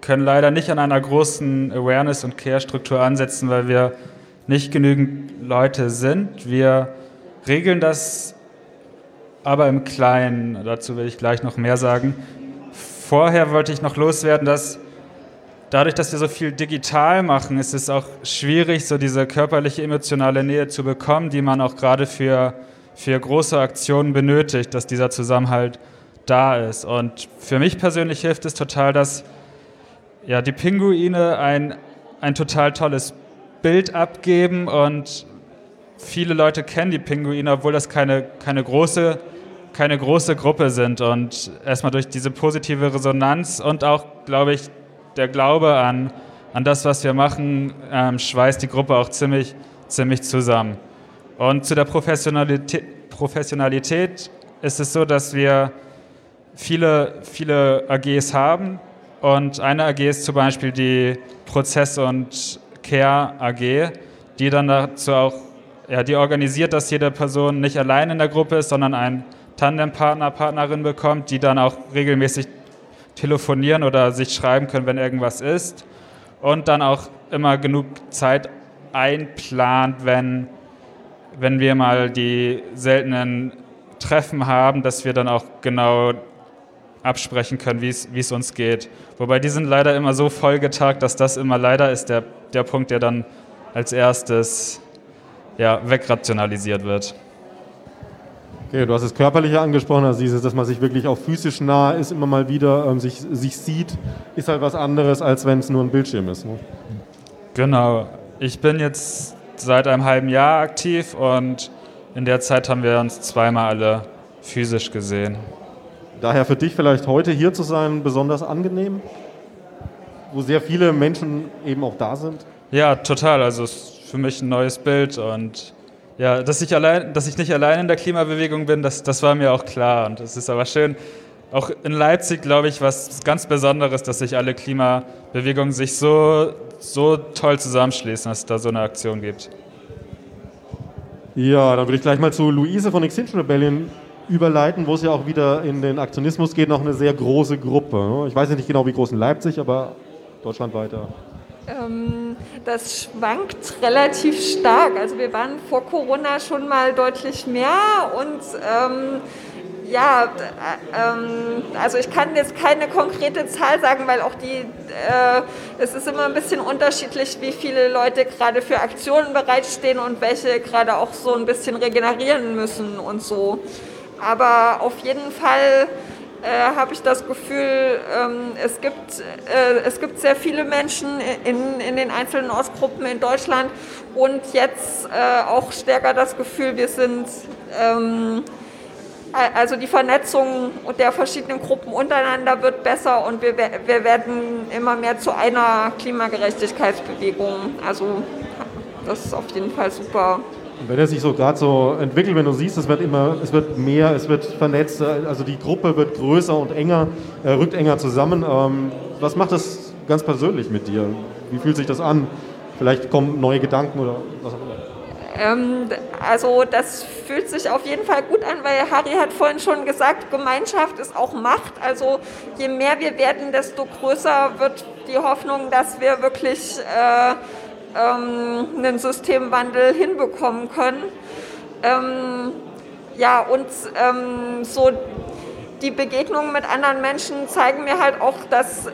F: können leider nicht an einer großen Awareness- und Care-Struktur ansetzen, weil wir nicht genügend Leute sind. Wir regeln das aber im Kleinen. Dazu will ich gleich noch mehr sagen. Vorher wollte ich noch loswerden, dass dadurch, dass wir so viel digital machen, ist es auch schwierig, so diese körperliche, emotionale Nähe zu bekommen, die man auch gerade für, für große Aktionen benötigt, dass dieser Zusammenhalt da ist. Und für mich persönlich hilft es total, dass ja, die Pinguine ein, ein total tolles Bild abgeben und viele Leute kennen die Pinguine, obwohl das keine, keine, große, keine große Gruppe sind. Und erstmal durch diese positive Resonanz und auch, glaube ich, der Glaube an, an das, was wir machen, ähm, schweißt die Gruppe auch ziemlich, ziemlich zusammen. Und zu der Professionalität, Professionalität ist es so, dass wir viele, viele AGs haben. Und eine AG ist zum Beispiel die Prozess- und Care AG, die dann dazu auch, ja, die organisiert, dass jede Person nicht allein in der Gruppe ist, sondern einen Tandempartner, Partnerin bekommt, die dann auch regelmäßig telefonieren oder sich schreiben können, wenn irgendwas ist. Und dann auch immer genug Zeit einplant, wenn, wenn wir mal die seltenen Treffen haben, dass wir dann auch genau absprechen können, wie es uns geht. Wobei die sind leider immer so vollgetagt, dass das immer leider ist der, der Punkt, der dann als erstes ja, wegrationalisiert wird.
A: Okay, du hast das Körperliche angesprochen, also dieses, dass man sich wirklich auch physisch nah ist, immer mal wieder ähm, sich, sich sieht, ist halt was anderes, als wenn es nur ein Bildschirm ist. Ne?
F: Genau. Ich bin jetzt seit einem halben Jahr aktiv und in der Zeit haben wir uns zweimal alle physisch gesehen.
A: Daher für dich vielleicht heute hier zu sein besonders angenehm, wo sehr viele Menschen eben auch da sind?
F: Ja, total. Also es ist für mich ein neues Bild und ja, dass ich, allein, dass ich nicht allein in der Klimabewegung bin, das, das war mir auch klar. Und es ist aber schön, auch in Leipzig, glaube ich, was ganz Besonderes, dass sich alle Klimabewegungen sich so, so toll zusammenschließen, dass es da so eine Aktion gibt.
A: Ja, dann würde ich gleich mal zu Luise von Extinction Rebellion überleiten, wo es ja auch wieder in den Aktionismus geht, noch eine sehr große Gruppe. Ich weiß nicht genau, wie groß in Leipzig, aber deutschlandweit.
G: Ähm, das schwankt relativ stark. Also wir waren vor Corona schon mal deutlich mehr und ähm, ja, ähm, also ich kann jetzt keine konkrete Zahl sagen, weil auch die, äh, es ist immer ein bisschen unterschiedlich, wie viele Leute gerade für Aktionen bereitstehen und welche gerade auch so ein bisschen regenerieren müssen und so. Aber auf jeden Fall äh, habe ich das Gefühl, ähm, es, gibt, äh, es gibt sehr viele Menschen in, in den einzelnen Ostgruppen in Deutschland und jetzt äh, auch stärker das Gefühl, wir sind, ähm, also die Vernetzung der verschiedenen Gruppen untereinander wird besser und wir, wir werden immer mehr zu einer Klimagerechtigkeitsbewegung. Also das ist auf jeden Fall super.
A: Und wenn er sich so gerade so entwickelt, wenn du siehst, es wird immer, es wird mehr, es wird vernetzt, also die Gruppe wird größer und enger, äh, rückt enger zusammen. Ähm, was macht das ganz persönlich mit dir? Wie fühlt sich das an? Vielleicht kommen neue Gedanken oder was auch immer.
G: Ähm, also das fühlt sich auf jeden Fall gut an, weil Harry hat vorhin schon gesagt, Gemeinschaft ist auch Macht. Also je mehr wir werden, desto größer wird die Hoffnung, dass wir wirklich äh, einen Systemwandel hinbekommen können. Ähm, ja, und ähm, so die Begegnungen mit anderen Menschen zeigen mir halt auch, dass, äh,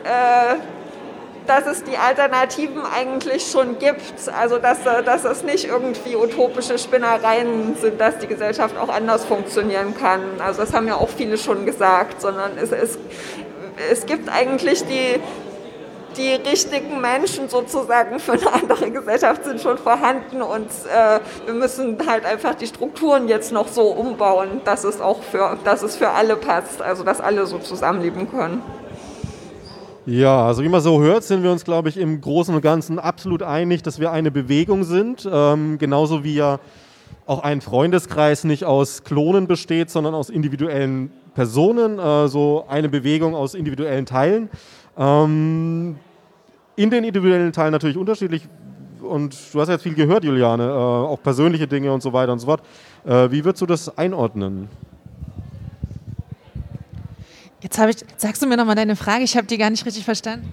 G: dass es die Alternativen eigentlich schon gibt. Also dass, dass es nicht irgendwie utopische Spinnereien sind, dass die Gesellschaft auch anders funktionieren kann. Also das haben ja auch viele schon gesagt, sondern es, es, es gibt eigentlich die, die richtigen Menschen sozusagen für eine andere Gesellschaft sind schon vorhanden und äh, wir müssen halt einfach die Strukturen jetzt noch so umbauen, dass es auch für, dass es für alle passt, also dass alle so zusammenleben können.
A: Ja, also wie man so hört, sind wir uns, glaube ich, im Großen und Ganzen absolut einig, dass wir eine Bewegung sind. Ähm, genauso wie ja auch ein Freundeskreis nicht aus Klonen besteht, sondern aus individuellen Personen, also eine Bewegung aus individuellen Teilen. Ähm, in den individuellen Teilen natürlich unterschiedlich. Und du hast jetzt viel gehört, Juliane, äh, auch persönliche Dinge und so weiter und so fort. Äh, wie würdest du das einordnen?
H: Jetzt habe ich, sagst du mir nochmal deine Frage, ich habe die gar nicht richtig verstanden.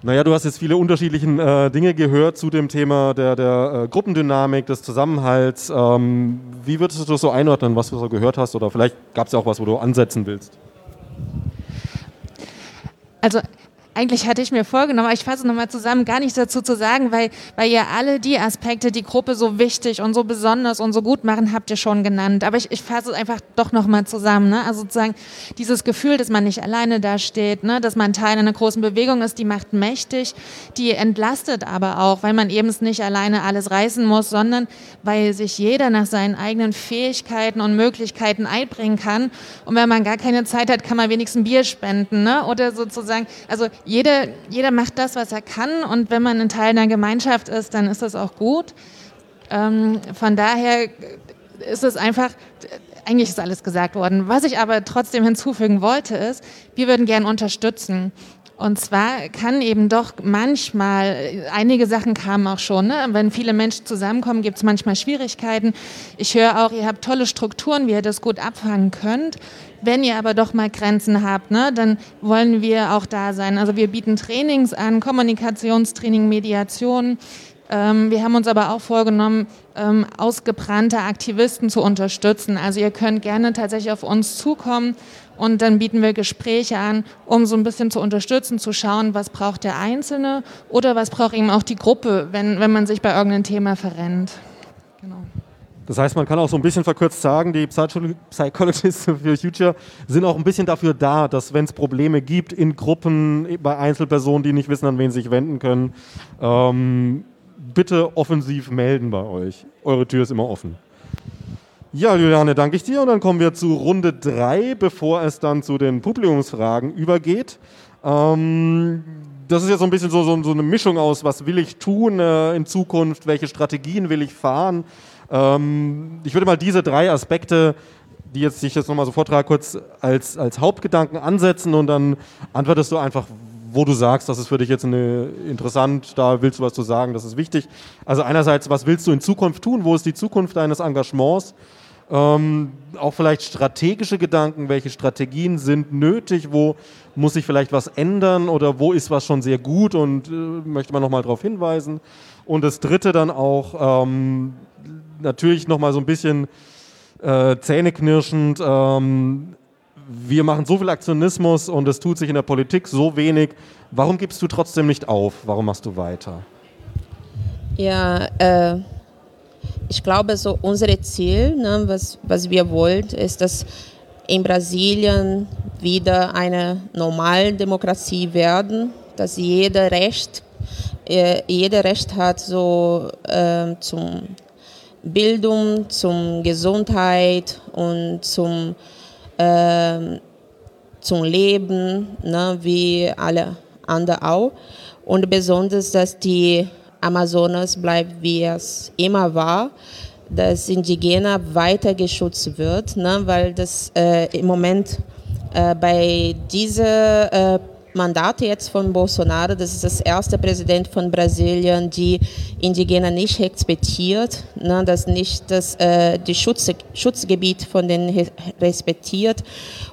A: Naja, du hast jetzt viele unterschiedliche äh, Dinge gehört zu dem Thema der, der äh, Gruppendynamik, des Zusammenhalts. Ähm, wie würdest du das so einordnen, was du so gehört hast? Oder vielleicht gab es ja auch was, wo du ansetzen willst.
H: Also eigentlich hatte ich mir vorgenommen, aber ich fasse nochmal zusammen, gar nichts dazu zu sagen, weil, weil ihr alle die Aspekte, die Gruppe so wichtig und so besonders und so gut machen, habt ihr schon genannt. Aber ich, ich fasse es einfach doch nochmal zusammen. Ne? Also sozusagen dieses Gefühl, dass man nicht alleine dasteht, ne? dass man Teil einer großen Bewegung ist, die macht mächtig, die entlastet aber auch, weil man eben nicht alleine alles reißen muss, sondern weil sich jeder nach seinen eigenen Fähigkeiten und Möglichkeiten einbringen kann. Und wenn man gar keine Zeit hat, kann man wenigstens Bier spenden. Ne? Oder sozusagen, also jeder, jeder macht das, was er kann und wenn man ein Teil einer Gemeinschaft ist, dann ist das auch gut. Ähm, von daher ist es einfach, eigentlich ist alles gesagt worden. Was ich aber trotzdem hinzufügen wollte, ist, wir würden gern unterstützen. Und zwar kann eben doch manchmal, einige Sachen kamen auch schon, ne? wenn viele Menschen zusammenkommen, gibt es manchmal Schwierigkeiten. Ich höre auch, ihr habt tolle Strukturen, wie ihr das gut abfangen könnt. Wenn ihr aber doch mal Grenzen habt, ne, dann wollen wir auch da sein. Also wir bieten Trainings an, Kommunikationstraining, Mediation. Ähm, wir haben uns aber auch vorgenommen, ähm, ausgebrannte Aktivisten zu unterstützen. Also ihr könnt gerne tatsächlich auf uns zukommen und dann bieten wir Gespräche an, um so ein bisschen zu unterstützen, zu schauen, was braucht der Einzelne oder was braucht eben auch die Gruppe, wenn, wenn man sich bei irgendeinem Thema verrennt.
A: Das heißt, man kann auch so ein bisschen verkürzt sagen, die Psychologists [laughs] for Future sind auch ein bisschen dafür da, dass wenn es Probleme gibt in Gruppen, bei Einzelpersonen, die nicht wissen, an wen sie sich wenden können, ähm, bitte offensiv melden bei euch. Eure Tür ist immer offen. Ja, Juliane, danke ich dir. Und dann kommen wir zu Runde 3, bevor es dann zu den Publikumsfragen übergeht. Ähm, das ist jetzt so ein bisschen so, so, so, eine Mischung aus, was will ich tun äh, in Zukunft, welche Strategien will ich fahren. Ähm, ich würde mal diese drei Aspekte, die jetzt ich jetzt nochmal so vortrage, kurz als, als Hauptgedanken ansetzen und dann antwortest du einfach, wo du sagst, das ist für dich jetzt eine, interessant, da willst du was zu sagen, das ist wichtig. Also einerseits, was willst du in Zukunft tun? Wo ist die Zukunft deines Engagements? Ähm, auch vielleicht strategische Gedanken, welche Strategien sind nötig, wo muss sich vielleicht was ändern oder wo ist was schon sehr gut und äh, möchte man nochmal darauf hinweisen. Und das dritte dann auch, ähm, natürlich nochmal so ein bisschen äh, zähneknirschend. Ähm, wir machen so viel Aktionismus und es tut sich in der Politik so wenig. Warum gibst du trotzdem nicht auf? Warum machst du weiter?
B: Ja, äh, ich glaube, so unser Ziel, ne, was, was wir wollen, ist, dass in Brasilien wieder eine normale Demokratie werden, dass jeder Recht, äh, jeder Recht hat, so äh, zum Bildung, zum Gesundheit und zum, äh, zum Leben, ne, wie alle anderen auch. Und besonders, dass die Amazonas bleibt, wie es immer war, dass Indigene weiter geschützt wird, ne, weil das äh, im Moment äh, bei dieser äh, Mandate jetzt von Bolsonaro, das ist das erste Präsident von Brasilien, die Indigene nicht respektiert, ne, das nicht das äh, die Schutz, Schutzgebiet von denen respektiert.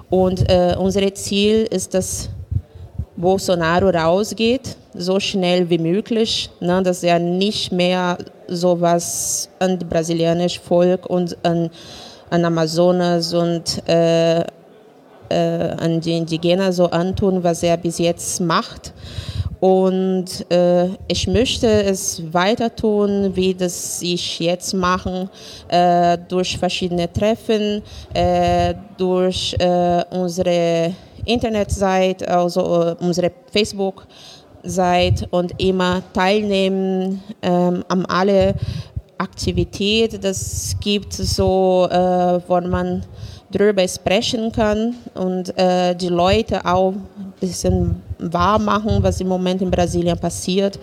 B: Und äh, unser Ziel ist, dass Bolsonaro rausgeht, so schnell wie möglich, ne, dass er nicht mehr sowas an das brasilianische Volk und an, an Amazonas und äh, äh, an die Indigenen so antun, was er bis jetzt macht. Und äh, ich möchte es weiter tun, wie das ich jetzt mache, äh, durch verschiedene Treffen, äh, durch äh, unsere Internetseite, also äh, unsere Facebook-Seite und immer teilnehmen ähm, an alle Aktivitäten. Das gibt so, wo man darüber sprechen kann und äh, die Leute auch ein bisschen wahr machen, was im Moment in Brasilien passiert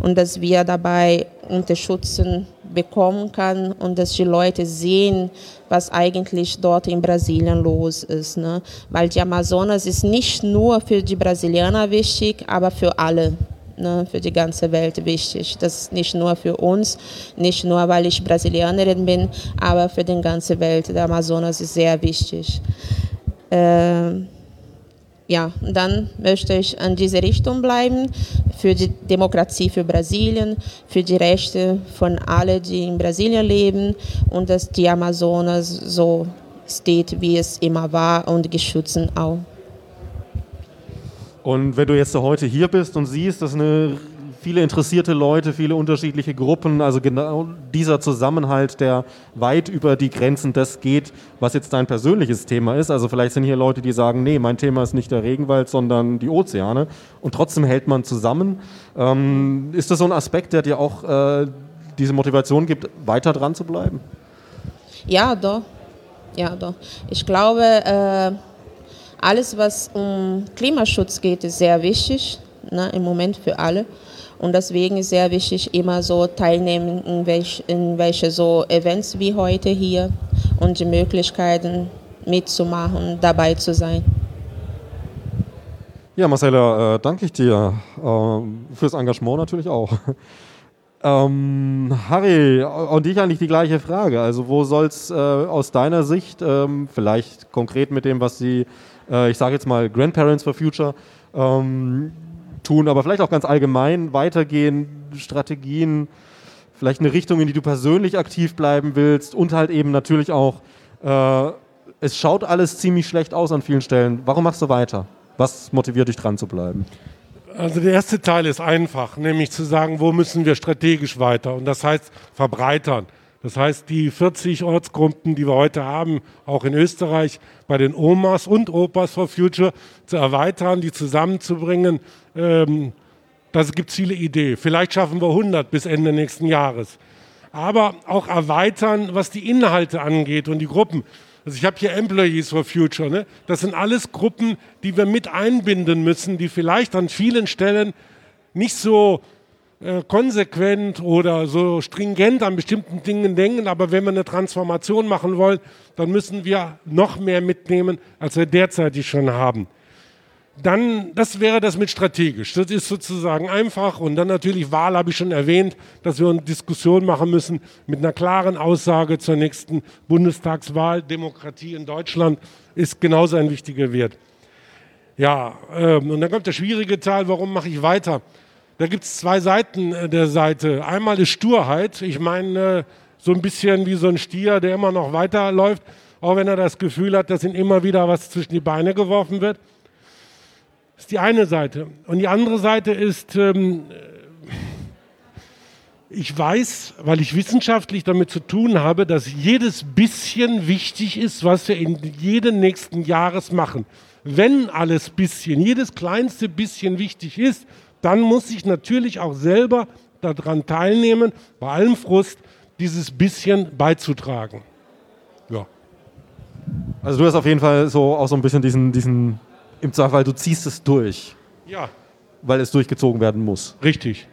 B: und dass wir dabei unterstützen bekommen kann und dass die Leute sehen, was eigentlich dort in Brasilien los ist. Ne? Weil die Amazonas ist nicht nur für die Brasilianer wichtig, aber für alle ne, für die ganze Welt wichtig. Das ist nicht nur für uns, nicht nur, weil ich Brasilianerin bin, aber für die ganze Welt. Der Amazonas ist sehr wichtig. Äh, ja, dann möchte ich an diese Richtung bleiben, für die Demokratie für Brasilien, für die Rechte von allen, die in Brasilien leben und dass die Amazonas so steht, wie es immer war und geschützt auch.
A: Und wenn du jetzt heute hier bist und siehst, dass eine, viele interessierte Leute, viele unterschiedliche Gruppen, also genau dieser Zusammenhalt, der weit über die Grenzen des geht, was jetzt dein persönliches Thema ist. Also vielleicht sind hier Leute, die sagen, nee, mein Thema ist nicht der Regenwald, sondern die Ozeane. Und trotzdem hält man zusammen. Ähm, ist das so ein Aspekt, der dir auch äh, diese Motivation gibt, weiter dran zu bleiben?
B: Ja, doch. Ja, doch. Ich glaube, äh alles, was um Klimaschutz geht, ist sehr wichtig, ne, im Moment für alle. Und deswegen ist sehr wichtig, immer so teilnehmen in welche, in welche so Events wie heute hier und die Möglichkeiten mitzumachen, dabei zu sein.
A: Ja, Marcella, äh, danke ich dir äh, fürs Engagement natürlich auch. [laughs] Ähm, Harry, und dich eigentlich die gleiche Frage. Also, wo soll es äh, aus deiner Sicht, ähm, vielleicht konkret mit dem, was Sie äh, ich sage jetzt mal Grandparents for Future, ähm, tun, aber vielleicht auch ganz allgemein weitergehen, Strategien, vielleicht eine Richtung, in die du persönlich aktiv bleiben willst und halt eben natürlich auch, äh, es schaut alles ziemlich schlecht aus an vielen Stellen. Warum machst du weiter? Was motiviert dich dran zu bleiben?
C: Also der erste Teil ist einfach, nämlich zu sagen, wo müssen wir strategisch weiter? Und das heißt verbreitern. Das heißt, die 40 Ortsgruppen, die wir heute haben, auch in Österreich, bei den Omas und Opas for Future zu erweitern, die zusammenzubringen, ähm, das gibt viele Ideen. Vielleicht schaffen wir 100 bis Ende nächsten Jahres. Aber auch erweitern, was die Inhalte angeht und die Gruppen. Also ich habe hier Employees for Future. Ne? Das sind alles Gruppen, die wir mit einbinden müssen, die vielleicht an vielen Stellen nicht so äh, konsequent oder so stringent an bestimmten Dingen denken, aber wenn wir eine Transformation machen wollen, dann müssen wir noch mehr mitnehmen, als wir derzeitig schon haben. Dann, das wäre das mit strategisch. Das ist sozusagen einfach. Und dann natürlich Wahl habe ich schon erwähnt, dass wir eine Diskussion machen müssen mit einer klaren Aussage zur nächsten Bundestagswahl. Demokratie in Deutschland ist genauso ein wichtiger Wert. Ja, ähm, und dann kommt der schwierige Teil, warum mache ich weiter? Da gibt es zwei Seiten äh, der Seite. Einmal ist Sturheit. Ich meine, äh, so ein bisschen wie so ein Stier, der immer noch weiterläuft, auch wenn er das Gefühl hat, dass ihm immer wieder was zwischen die Beine geworfen wird. Das ist die eine Seite. Und die andere Seite ist, ähm, äh, ich weiß, weil ich wissenschaftlich damit zu tun habe, dass jedes bisschen wichtig ist, was wir in jedem nächsten Jahres machen. Wenn alles bisschen, jedes kleinste bisschen wichtig ist, dann muss ich natürlich auch selber daran teilnehmen, bei allem Frust dieses bisschen beizutragen. Ja.
A: Also du hast auf jeden Fall so auch so ein bisschen diesen, diesen im Zweifel, du ziehst es durch.
C: Ja.
A: Weil es durchgezogen werden muss.
C: Richtig.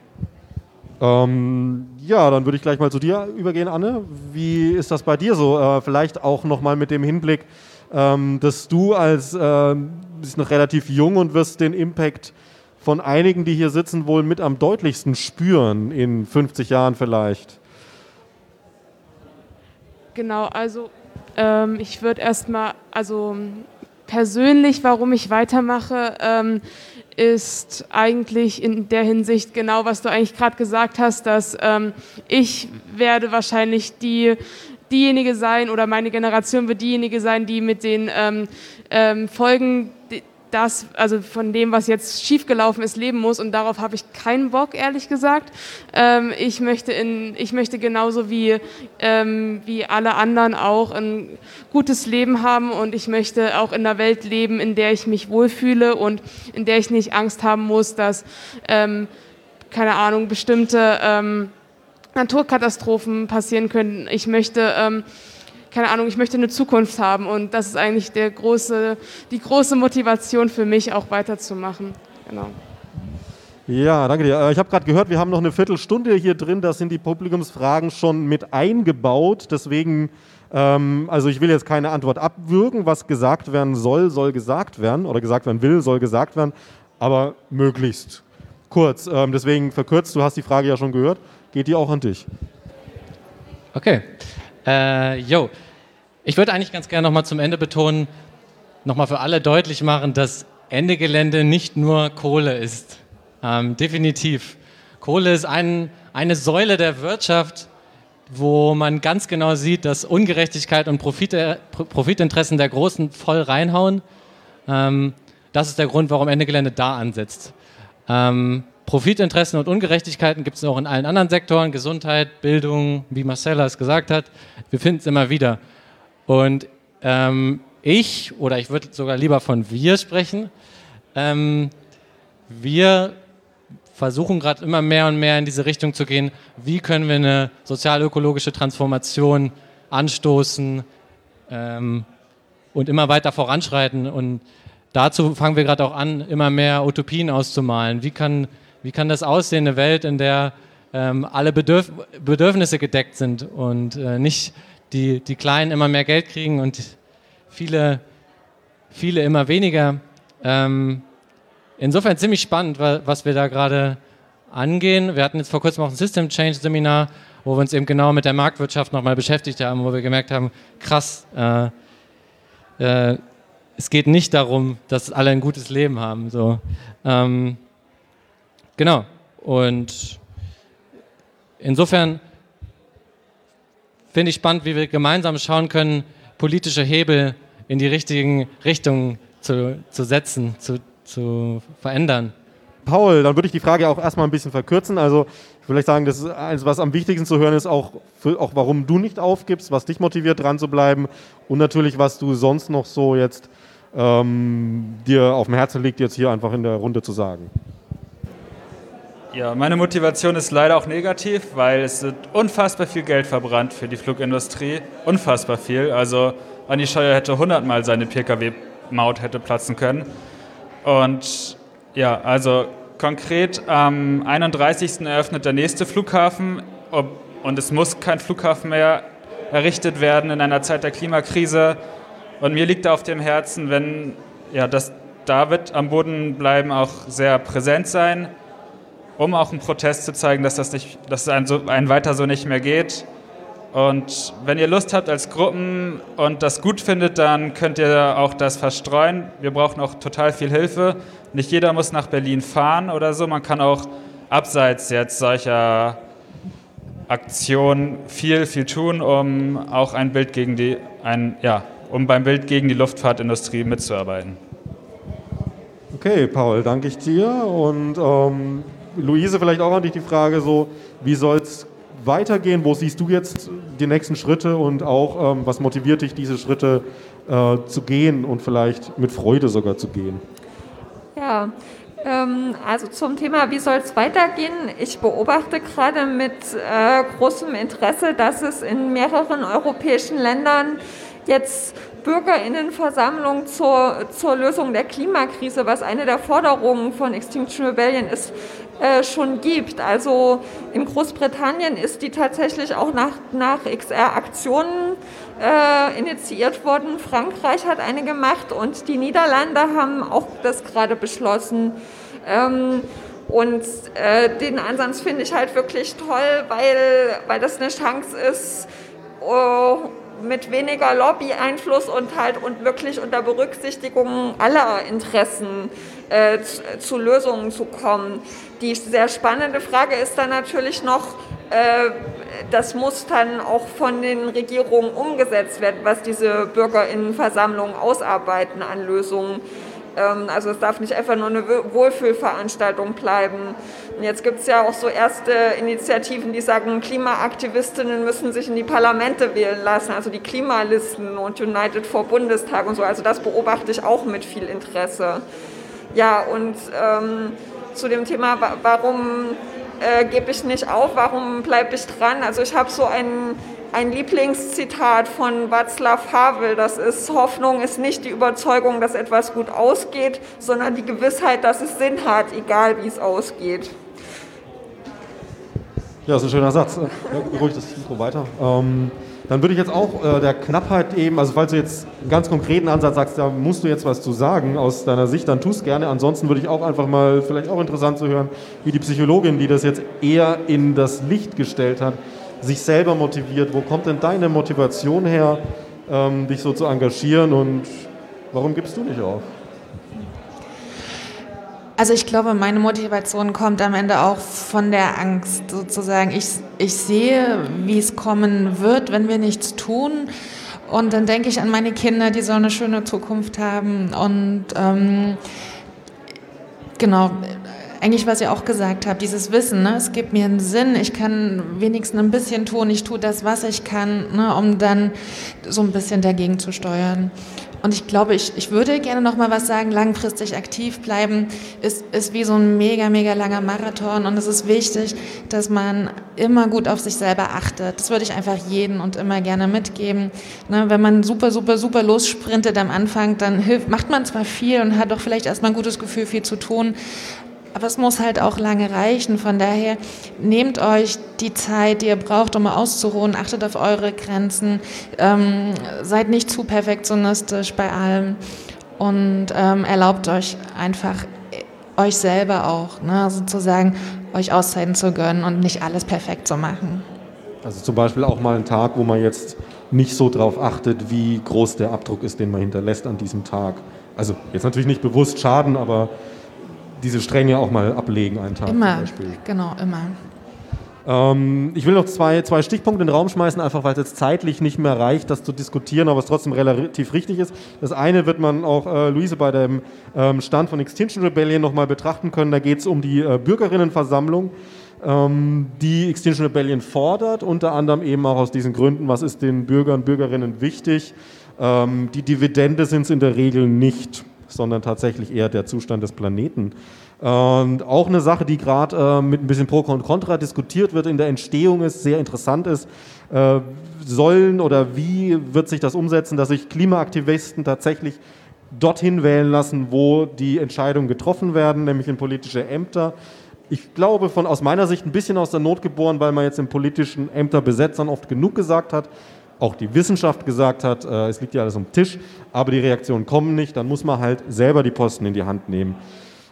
A: Ähm, ja, dann würde ich gleich mal zu dir übergehen, Anne. Wie ist das bei dir so? Äh, vielleicht auch nochmal mit dem Hinblick, ähm, dass du als äh, bist noch relativ jung und wirst den Impact von einigen, die hier sitzen, wohl mit am deutlichsten spüren in 50 Jahren vielleicht?
D: Genau, also ähm, ich würde erstmal, also persönlich, warum ich weitermache, ähm, ist eigentlich in der Hinsicht genau, was du eigentlich gerade gesagt hast, dass ähm, ich werde wahrscheinlich die diejenige sein oder meine Generation wird diejenige sein, die mit den ähm, ähm, Folgen das, also von dem, was jetzt schiefgelaufen ist, leben muss und darauf habe ich keinen Bock, ehrlich gesagt. Ähm, ich, möchte in, ich möchte genauso wie, ähm, wie alle anderen auch ein gutes Leben haben und ich möchte auch in einer Welt leben, in der ich mich wohlfühle und in der ich nicht Angst haben muss, dass, ähm, keine Ahnung, bestimmte ähm, Naturkatastrophen passieren können. Ich möchte ähm, keine Ahnung, ich möchte eine Zukunft haben und das ist eigentlich der große, die große Motivation für mich, auch weiterzumachen. Genau.
A: Ja, danke dir. Äh, ich habe gerade gehört, wir haben noch eine Viertelstunde hier drin, da sind die Publikumsfragen schon mit eingebaut. Deswegen, ähm, also ich will jetzt keine Antwort abwürgen. Was gesagt werden soll, soll gesagt werden. Oder gesagt werden will, soll gesagt werden. Aber möglichst kurz. Ähm, deswegen verkürzt, du hast die Frage ja schon gehört. Geht die auch an dich?
E: Okay. Äh, yo, ich würde eigentlich ganz gerne nochmal zum Ende betonen, nochmal für alle deutlich machen, dass Ende Gelände nicht nur Kohle ist. Ähm, definitiv. Kohle ist ein, eine Säule der Wirtschaft, wo man ganz genau sieht, dass Ungerechtigkeit und Profite, Profitinteressen der Großen voll reinhauen. Ähm, das ist der Grund, warum Ende Gelände da ansetzt. Ähm, Profitinteressen und Ungerechtigkeiten gibt es auch in allen anderen Sektoren, Gesundheit, Bildung, wie Marcella es gesagt hat. Wir finden es immer wieder. Und ähm, ich, oder ich würde sogar lieber von wir sprechen, ähm, wir versuchen gerade immer mehr und mehr in diese Richtung zu gehen, wie können wir eine sozial-ökologische Transformation anstoßen ähm, und immer weiter voranschreiten. Und dazu fangen wir gerade auch an, immer mehr Utopien auszumalen. Wie kann wie kann das aussehen, eine Welt, in der ähm, alle Bedürf Bedürfnisse gedeckt sind und äh, nicht die, die Kleinen immer mehr Geld kriegen und viele, viele immer weniger. Ähm, insofern ziemlich spannend, was wir da gerade angehen. Wir hatten jetzt vor kurzem auch ein System Change Seminar, wo wir uns eben genau mit der Marktwirtschaft nochmal beschäftigt haben, wo wir gemerkt haben, krass, äh, äh, es geht nicht darum, dass alle ein gutes Leben haben. So. Ähm, Genau. Und insofern finde ich spannend, wie wir gemeinsam schauen können, politische Hebel in die richtigen Richtungen zu, zu setzen, zu, zu verändern.
A: Paul, dann würde ich die Frage auch erstmal ein bisschen verkürzen. Also ich würde sagen, das ist eins, was am wichtigsten zu hören ist, auch, für, auch warum du nicht aufgibst, was dich motiviert, dran zu bleiben und natürlich, was du sonst noch so jetzt ähm, dir auf dem Herzen liegt, jetzt hier einfach in der Runde zu sagen.
F: Ja, meine Motivation ist leider auch negativ, weil es wird unfassbar viel Geld verbrannt für die Flugindustrie. Unfassbar viel. Also Andi Scheuer hätte hundertmal seine Pkw-Maut hätte platzen können. Und ja, also konkret am 31. eröffnet der nächste Flughafen und es muss kein Flughafen mehr errichtet werden in einer Zeit der Klimakrise. Und mir liegt auf dem Herzen, wenn ja, das David am Boden bleiben auch sehr präsent sein um auch einen Protest zu zeigen, dass das nicht, dass es ein, so, ein weiter so nicht mehr geht. Und wenn ihr Lust habt als Gruppen und das gut findet, dann könnt ihr auch das verstreuen. Wir brauchen auch total viel Hilfe. Nicht jeder muss nach Berlin fahren oder so. Man kann auch abseits jetzt solcher Aktionen viel, viel tun, um auch ein Bild gegen die, ein, ja, um beim Bild gegen die Luftfahrtindustrie mitzuarbeiten.
A: Okay, Paul, danke ich dir und ähm Luise, vielleicht auch an dich die Frage, so, wie soll es weitergehen? Wo siehst du jetzt die nächsten Schritte und auch, ähm, was motiviert dich, diese Schritte äh, zu gehen und vielleicht mit Freude sogar zu gehen?
G: Ja, ähm, also zum Thema, wie soll es weitergehen? Ich beobachte gerade mit äh, großem Interesse, dass es in mehreren europäischen Ländern jetzt Bürgerinnenversammlung zur, zur Lösung der Klimakrise, was eine der Forderungen von Extinction Rebellion ist, äh, schon gibt. Also in Großbritannien ist die tatsächlich auch nach, nach XR-Aktionen äh, initiiert worden. Frankreich hat eine gemacht und die Niederlande haben auch das gerade beschlossen. Ähm, und äh, den Ansatz finde ich halt wirklich toll, weil, weil das eine Chance ist, uh, mit weniger Lobby-Einfluss und halt und wirklich unter Berücksichtigung aller Interessen äh, zu, zu, Lösungen zu kommen. Die sehr spannende Frage ist dann natürlich noch, äh, das muss dann auch von den Regierungen umgesetzt werden, was diese Bürgerinnenversammlungen ausarbeiten an Lösungen. Ähm, also es darf nicht einfach nur eine Wohlfühlveranstaltung bleiben. Und jetzt gibt es ja auch so erste Initiativen, die sagen, Klimaaktivistinnen müssen sich in die Parlamente wählen lassen, also die Klimalisten und United for Bundestag und so. Also das beobachte ich auch mit viel Interesse. Ja, und ähm, zu dem Thema, warum äh, gebe ich nicht auf, warum bleibe ich dran? Also ich habe so ein, ein Lieblingszitat von Václav Havel, das ist, Hoffnung ist nicht die Überzeugung, dass etwas gut ausgeht, sondern die Gewissheit, dass es Sinn hat, egal wie es ausgeht.
A: Ja, das ist ein schöner Satz. Ja, ruhig das Mikro weiter. Ähm, dann würde ich jetzt auch äh, der Knappheit eben, also falls du jetzt einen ganz konkreten Ansatz sagst, da musst du jetzt was zu sagen aus deiner Sicht, dann tu es gerne. Ansonsten würde ich auch einfach mal, vielleicht auch interessant zu hören, wie die Psychologin, die das jetzt eher in das Licht gestellt hat, sich selber motiviert. Wo kommt denn deine Motivation her, ähm, dich so zu engagieren und warum gibst du nicht auf?
H: Also ich glaube, meine Motivation kommt am Ende auch von der Angst sozusagen. Ich, ich sehe, wie es kommen wird, wenn wir nichts tun. Und dann denke ich an meine Kinder, die so eine schöne Zukunft haben. Und ähm, genau, eigentlich, was ihr auch gesagt habt, dieses Wissen, ne, es gibt mir einen Sinn, ich kann wenigstens ein bisschen tun, ich tue das, was ich kann, ne, um dann so ein bisschen dagegen zu steuern. Und ich glaube, ich, ich würde gerne noch mal was sagen, langfristig aktiv bleiben ist, ist wie so ein mega, mega langer Marathon und es ist wichtig, dass man immer gut auf sich selber achtet. Das würde ich einfach jeden und immer gerne mitgeben. Ne, wenn man super, super, super lossprintet am Anfang, dann hilft, macht man zwar viel und hat doch vielleicht erstmal ein gutes Gefühl, viel zu tun, aber es muss halt auch lange reichen. Von daher nehmt euch die Zeit, die ihr braucht, um auszuruhen. Achtet auf eure Grenzen. Ähm, seid nicht zu perfektionistisch bei allem. Und ähm, erlaubt euch einfach äh, euch selber auch, ne, sozusagen euch Auszeiten zu gönnen und nicht alles perfekt zu machen.
A: Also zum Beispiel auch mal einen Tag, wo man jetzt nicht so darauf achtet, wie groß der Abdruck ist, den man hinterlässt an diesem Tag. Also jetzt natürlich nicht bewusst schaden, aber diese Stränge auch mal ablegen einen Tag
H: immer, zum Beispiel. Genau, immer.
A: Ähm, ich will noch zwei, zwei Stichpunkte in den Raum schmeißen, einfach weil es jetzt zeitlich nicht mehr reicht, das zu diskutieren, aber es trotzdem relativ richtig ist. Das eine wird man auch, äh, Luise, bei dem ähm, Stand von Extinction Rebellion nochmal betrachten können. Da geht es um die äh, Bürgerinnenversammlung, ähm, die Extinction Rebellion fordert, unter anderem eben auch aus diesen Gründen, was ist den Bürgern und Bürgerinnen wichtig. Ähm, die Dividende sind es in der Regel nicht sondern tatsächlich eher der Zustand des Planeten. Und auch eine Sache, die gerade äh, mit ein bisschen Pro und Contra diskutiert wird in der Entstehung ist, sehr interessant ist, äh, sollen oder wie wird sich das umsetzen, dass sich Klimaaktivisten tatsächlich dorthin wählen lassen, wo die Entscheidungen getroffen werden, nämlich in politische Ämter. Ich glaube, von aus meiner Sicht ein bisschen aus der Not geboren, weil man jetzt in politischen Ämterbesetzern oft genug gesagt hat auch die Wissenschaft gesagt hat, äh, es liegt ja alles am Tisch, aber die Reaktionen kommen nicht, dann muss man halt selber die Posten in die Hand nehmen.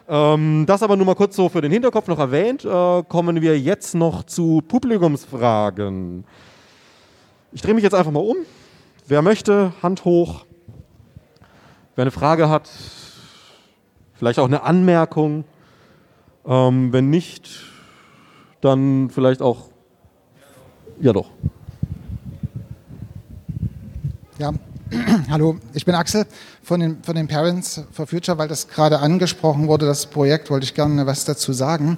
A: Ähm, das aber nur mal kurz so für den Hinterkopf noch erwähnt. Äh, kommen wir jetzt noch zu Publikumsfragen. Ich drehe mich jetzt einfach mal um. Wer möchte, Hand hoch. Wer eine Frage hat, vielleicht auch eine Anmerkung. Ähm, wenn nicht, dann vielleicht auch. Ja, doch.
I: Ja, [clears throat] hallo, ich bin Axel von den, von den Parents for Future, weil das gerade angesprochen wurde, das Projekt, wollte ich gerne was dazu sagen.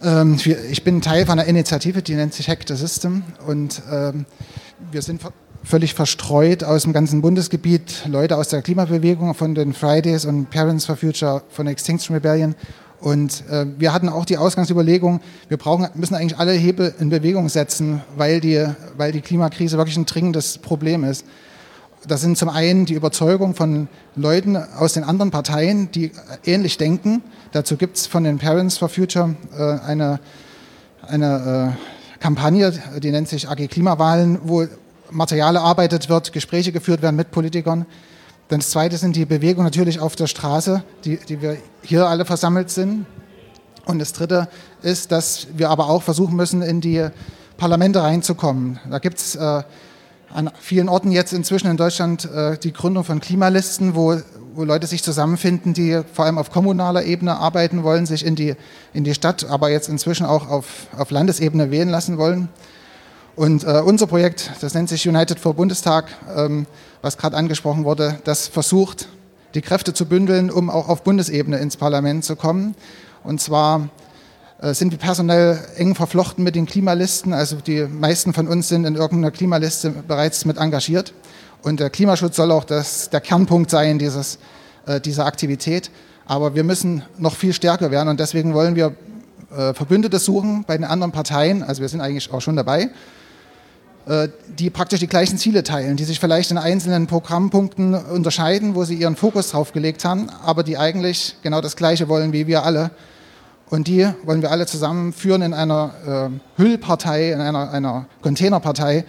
I: Ähm, ich bin Teil von einer Initiative, die nennt sich Hack the System und ähm, wir sind völlig verstreut aus dem ganzen Bundesgebiet, Leute aus der Klimabewegung, von den Fridays und Parents for Future, von Extinction Rebellion und äh, wir hatten auch die Ausgangsüberlegung, wir brauchen, müssen eigentlich alle Hebel in Bewegung setzen, weil die, weil die Klimakrise wirklich ein dringendes Problem ist. Das sind zum einen die Überzeugung von Leuten aus den anderen Parteien, die ähnlich denken. Dazu gibt es von den Parents for Future äh, eine, eine äh, Kampagne, die nennt sich AG Klimawahlen, wo Material erarbeitet wird, Gespräche geführt werden mit Politikern. Dann das Zweite sind die Bewegungen natürlich auf der Straße, die, die wir hier alle versammelt sind. Und das Dritte ist, dass wir aber auch versuchen müssen, in die Parlamente reinzukommen. Da gibt es äh, an vielen Orten jetzt inzwischen in Deutschland äh, die Gründung von Klimalisten, wo, wo Leute sich zusammenfinden, die vor allem auf kommunaler Ebene arbeiten wollen, sich in die, in die Stadt, aber jetzt inzwischen auch auf, auf Landesebene wählen lassen wollen. Und äh, unser Projekt, das nennt sich United for Bundestag, ähm, was gerade angesprochen wurde, das versucht, die Kräfte zu bündeln, um auch auf Bundesebene ins Parlament zu kommen. Und zwar äh, sind wir personell eng verflochten mit den Klimalisten. Also die meisten von uns sind in irgendeiner Klimaliste bereits mit engagiert. Und der Klimaschutz soll auch das, der Kernpunkt sein dieses, äh, dieser Aktivität. Aber wir müssen noch viel stärker werden und deswegen wollen wir äh, Verbündete suchen bei den anderen Parteien. Also wir sind eigentlich auch schon dabei die praktisch die gleichen Ziele teilen, die sich vielleicht in einzelnen Programmpunkten unterscheiden, wo sie ihren Fokus drauf gelegt haben, aber die eigentlich genau das Gleiche wollen wie wir alle. Und die wollen wir alle zusammenführen in einer äh, Hüllpartei, in einer, einer Containerpartei,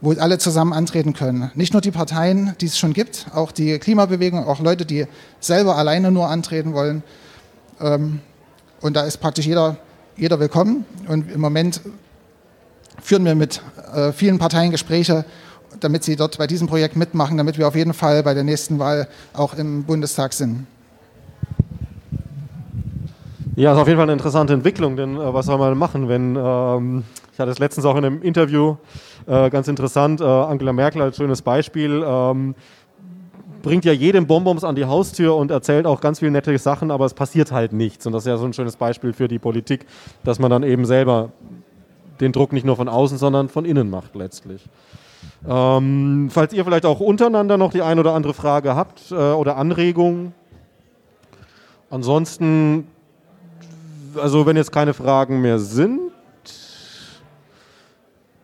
I: wo alle zusammen antreten können. Nicht nur die Parteien, die es schon gibt, auch die Klimabewegung, auch Leute, die selber alleine nur antreten wollen. Ähm, und da ist praktisch jeder, jeder willkommen. Und im Moment führen wir mit äh, vielen Parteien Gespräche, damit sie dort bei diesem Projekt mitmachen, damit wir auf jeden Fall bei der nächsten Wahl auch im Bundestag sind.
A: Ja, ist auf jeden Fall eine interessante Entwicklung, denn äh, was soll man machen, wenn, ähm, ich hatte es letztens auch in einem Interview, äh, ganz interessant, äh, Angela Merkel als schönes Beispiel, ähm, bringt ja jedem Bonbons an die Haustür und erzählt auch ganz viele nette Sachen, aber es passiert halt nichts. Und das ist ja so ein schönes Beispiel für die Politik, dass man dann eben selber den Druck nicht nur von außen, sondern von innen macht letztlich. Ähm, falls ihr vielleicht auch untereinander noch die ein oder andere Frage habt äh, oder Anregung. Ansonsten, also wenn jetzt keine Fragen mehr sind.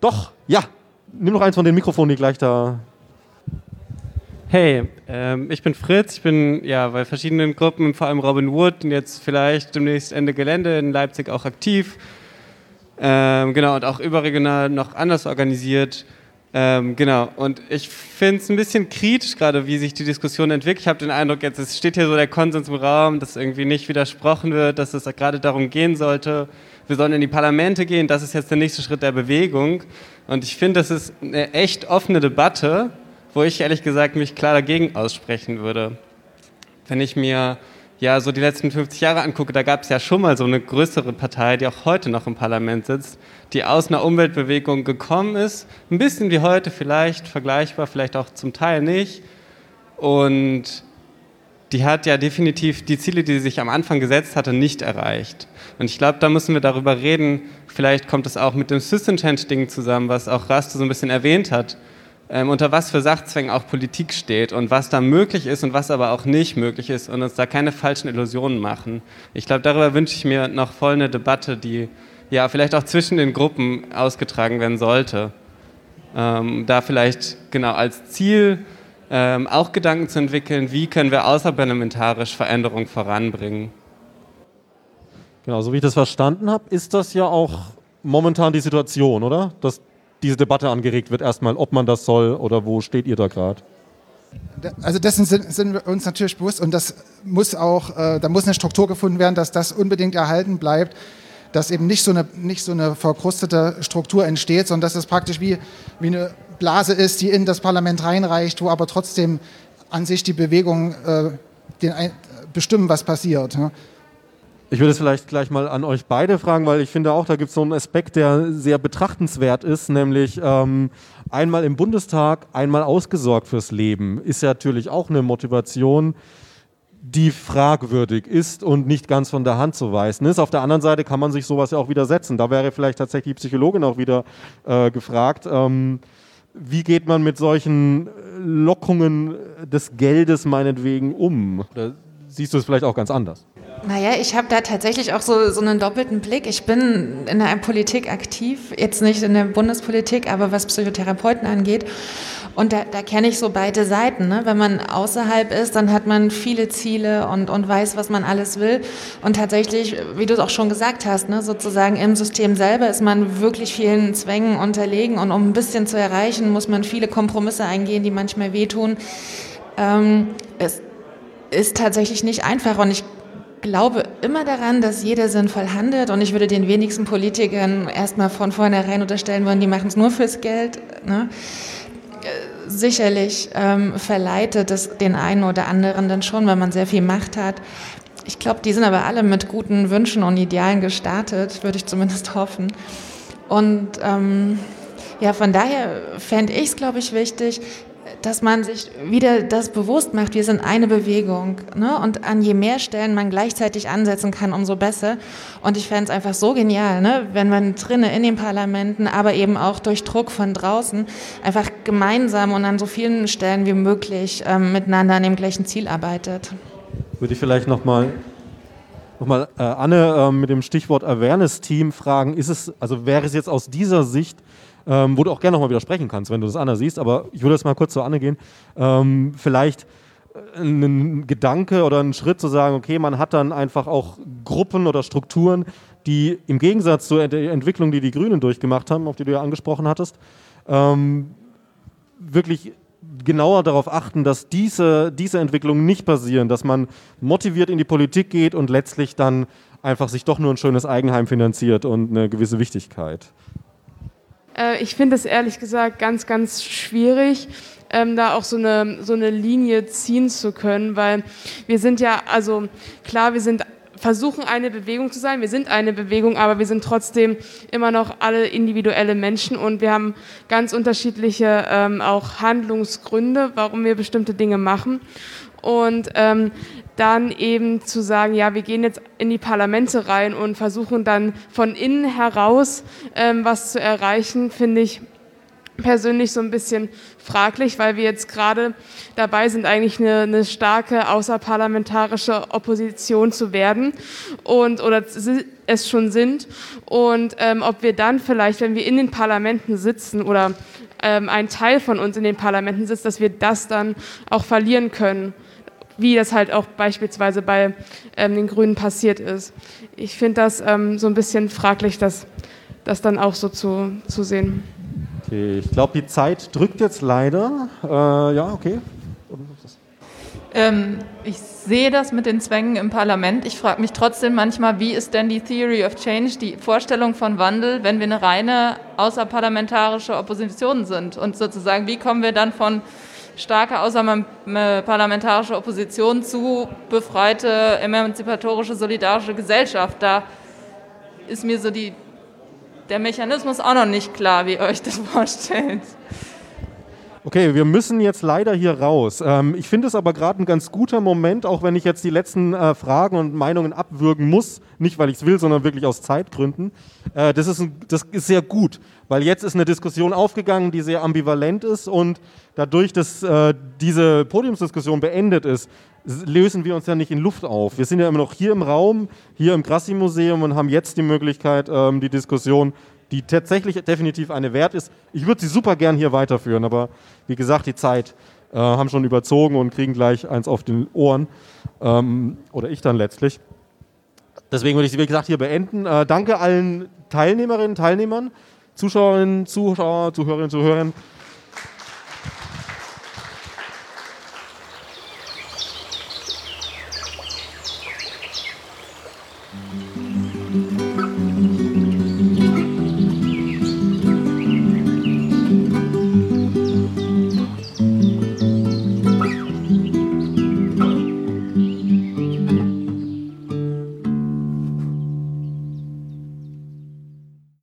A: Doch, ja, nimm noch eins von den Mikrofonen, die gleich da.
J: Hey, ähm, ich bin Fritz, ich bin ja bei verschiedenen Gruppen, vor allem Robin Wood und jetzt vielleicht demnächst Ende Gelände in Leipzig auch aktiv ähm, genau, und auch überregional noch anders organisiert. Ähm, genau, und ich finde es ein bisschen kritisch gerade, wie sich die Diskussion entwickelt. Ich habe den Eindruck, jetzt es steht hier so der Konsens im Raum, dass irgendwie nicht widersprochen wird, dass es gerade darum gehen sollte, wir sollen in die Parlamente gehen, das ist jetzt der nächste Schritt der Bewegung. Und ich finde, das ist eine echt offene Debatte, wo ich ehrlich gesagt mich klar dagegen aussprechen würde. Wenn ich mir ja so die letzten 50 Jahre angucke, da gab es ja schon mal so eine größere Partei, die auch heute noch im Parlament sitzt, die aus einer Umweltbewegung gekommen ist, ein bisschen wie heute vielleicht, vergleichbar, vielleicht auch zum Teil nicht. Und die hat ja definitiv die Ziele, die sie sich am Anfang gesetzt hatte, nicht erreicht. Und ich glaube, da müssen wir darüber reden. Vielleicht kommt es auch mit dem System-Change-Ding zusammen, was auch Raste so ein bisschen erwähnt hat ähm, unter was für Sachzwängen auch Politik steht und was da möglich ist und was aber auch nicht möglich ist und uns da keine falschen Illusionen machen. Ich glaube, darüber wünsche ich mir noch voll eine Debatte, die ja vielleicht auch zwischen den Gruppen ausgetragen werden sollte. Ähm, da vielleicht genau als Ziel ähm, auch Gedanken zu entwickeln, wie können wir außerparlamentarisch Veränderung voranbringen.
A: Genau, so wie ich das verstanden habe, ist das ja auch momentan die Situation, oder? Dass diese Debatte angeregt wird, erstmal, ob man das soll oder wo steht ihr da gerade?
I: Also dessen sind, sind, wir uns natürlich bewusst und das muss auch, äh, da muss eine Struktur gefunden werden, dass das unbedingt erhalten bleibt, dass eben nicht so eine, nicht so eine verkrustete Struktur entsteht, sondern dass es praktisch wie, wie eine Blase ist, die in das Parlament reinreicht, wo aber trotzdem an sich die Bewegung äh, bestimmen, was passiert. Ja.
A: Ich würde es vielleicht gleich mal an euch beide fragen, weil ich finde auch, da gibt es so einen Aspekt, der sehr betrachtenswert ist, nämlich ähm, einmal im Bundestag, einmal ausgesorgt fürs Leben. Ist ja natürlich auch eine Motivation, die fragwürdig ist und nicht ganz von der Hand zu weisen ist. Auf der anderen Seite kann man sich sowas ja auch widersetzen. Da wäre vielleicht tatsächlich die Psychologin auch wieder äh, gefragt. Ähm, wie geht man mit solchen Lockungen des Geldes meinetwegen um? Oder siehst du es vielleicht auch ganz anders?
H: Naja, ich habe da tatsächlich auch so, so einen doppelten Blick. Ich bin in der Politik aktiv, jetzt nicht in der Bundespolitik, aber was Psychotherapeuten angeht. Und da, da kenne ich so beide Seiten. Ne? Wenn man außerhalb ist, dann hat man viele Ziele und, und weiß, was man alles will. Und tatsächlich, wie du es auch schon gesagt hast, ne, sozusagen im System selber ist man wirklich vielen Zwängen unterlegen. Und um ein bisschen zu erreichen, muss man viele Kompromisse eingehen, die manchmal wehtun. Ähm, es ist tatsächlich nicht einfach. Und ich glaube immer daran, dass jeder sinnvoll handelt und ich würde den wenigsten Politikern erstmal von vornherein unterstellen wollen, die machen es nur fürs Geld. Ne? Sicherlich ähm, verleitet es den einen oder anderen dann schon, wenn man sehr viel Macht hat. Ich glaube, die sind aber alle mit guten Wünschen und Idealen gestartet, würde ich zumindest hoffen. Und ähm, ja, von daher fände ich es, glaube ich, wichtig, dass man sich wieder das bewusst macht, wir sind eine Bewegung. Ne? Und an je mehr Stellen man gleichzeitig ansetzen kann, umso besser. Und ich fände es einfach so genial, ne? wenn man drinnen in den Parlamenten, aber eben auch durch Druck von draußen, einfach gemeinsam und an so vielen Stellen wie möglich ähm, miteinander an dem gleichen Ziel arbeitet.
A: Würde ich vielleicht nochmal nochmal äh, Anne äh, mit dem Stichwort Awareness-Team fragen, ist es, also wäre es jetzt aus dieser Sicht, ähm, wo du auch gerne nochmal widersprechen kannst, wenn du das Anne siehst, aber ich würde jetzt mal kurz zu Anne gehen, ähm, vielleicht äh, ein Gedanke oder ein Schritt zu sagen, okay, man hat dann einfach auch Gruppen oder Strukturen, die im Gegensatz zur Entwicklung, die die Grünen durchgemacht haben, auf die du ja angesprochen hattest, ähm, wirklich genauer darauf achten, dass diese, diese Entwicklungen nicht passieren, dass man motiviert in die Politik geht und letztlich dann einfach sich doch nur ein schönes Eigenheim finanziert und eine gewisse Wichtigkeit?
D: Äh, ich finde es ehrlich gesagt ganz, ganz schwierig. Ähm, da auch so eine, so eine Linie ziehen zu können, weil wir sind ja, also klar, wir sind versuchen eine Bewegung zu sein. Wir sind eine Bewegung, aber wir sind trotzdem immer noch alle individuelle Menschen und wir haben ganz unterschiedliche ähm, auch Handlungsgründe, warum wir bestimmte Dinge machen. Und ähm, dann eben zu sagen, ja, wir gehen jetzt in die Parlamente rein und versuchen dann von innen heraus ähm, was zu erreichen, finde ich persönlich so ein bisschen fraglich, weil wir jetzt gerade dabei sind, eigentlich eine, eine starke außerparlamentarische Opposition zu werden und oder es schon sind. Und ähm, ob wir dann vielleicht, wenn wir in den Parlamenten sitzen oder ähm, ein Teil von uns in den Parlamenten sitzt, dass wir das dann auch verlieren können wie das halt auch beispielsweise bei ähm, den Grünen passiert ist. Ich finde das ähm, so ein bisschen fraglich, das, das dann auch so zu, zu sehen.
A: Okay, ich glaube, die Zeit drückt jetzt leider. Äh, ja, okay.
K: Ähm, ich sehe das mit den Zwängen im Parlament. Ich frage mich trotzdem manchmal, wie ist denn die Theory of Change, die Vorstellung von Wandel, wenn wir eine reine außerparlamentarische Opposition sind? Und sozusagen, wie kommen wir dann von starker außerparlamentarischer Opposition zu befreite, emanzipatorische, solidarische Gesellschaft? Da ist mir so die der Mechanismus auch noch nicht klar, wie ihr euch das [laughs] vorstellt.
A: Okay, wir müssen jetzt leider hier raus. Ähm, ich finde es aber gerade ein ganz guter Moment, auch wenn ich jetzt die letzten äh, Fragen und Meinungen abwürgen muss. Nicht, weil ich es will, sondern wirklich aus Zeitgründen. Äh, das, ist ein, das ist sehr gut, weil jetzt ist eine Diskussion aufgegangen, die sehr ambivalent ist und dadurch, dass äh, diese Podiumsdiskussion beendet ist, lösen wir uns ja nicht in Luft auf. Wir sind ja immer noch hier im Raum, hier im Grassi-Museum und haben jetzt die Möglichkeit, ähm, die Diskussion, die tatsächlich definitiv eine wert ist. Ich würde sie super gern hier weiterführen, aber wie gesagt, die Zeit äh, haben schon überzogen und kriegen gleich eins auf den Ohren. Ähm, oder ich dann letztlich. Deswegen würde ich sie, wie gesagt, hier beenden. Äh, danke allen Teilnehmerinnen, Teilnehmern, Zuschauerinnen, Zuschauer, Zuhörerinnen, Zuhörern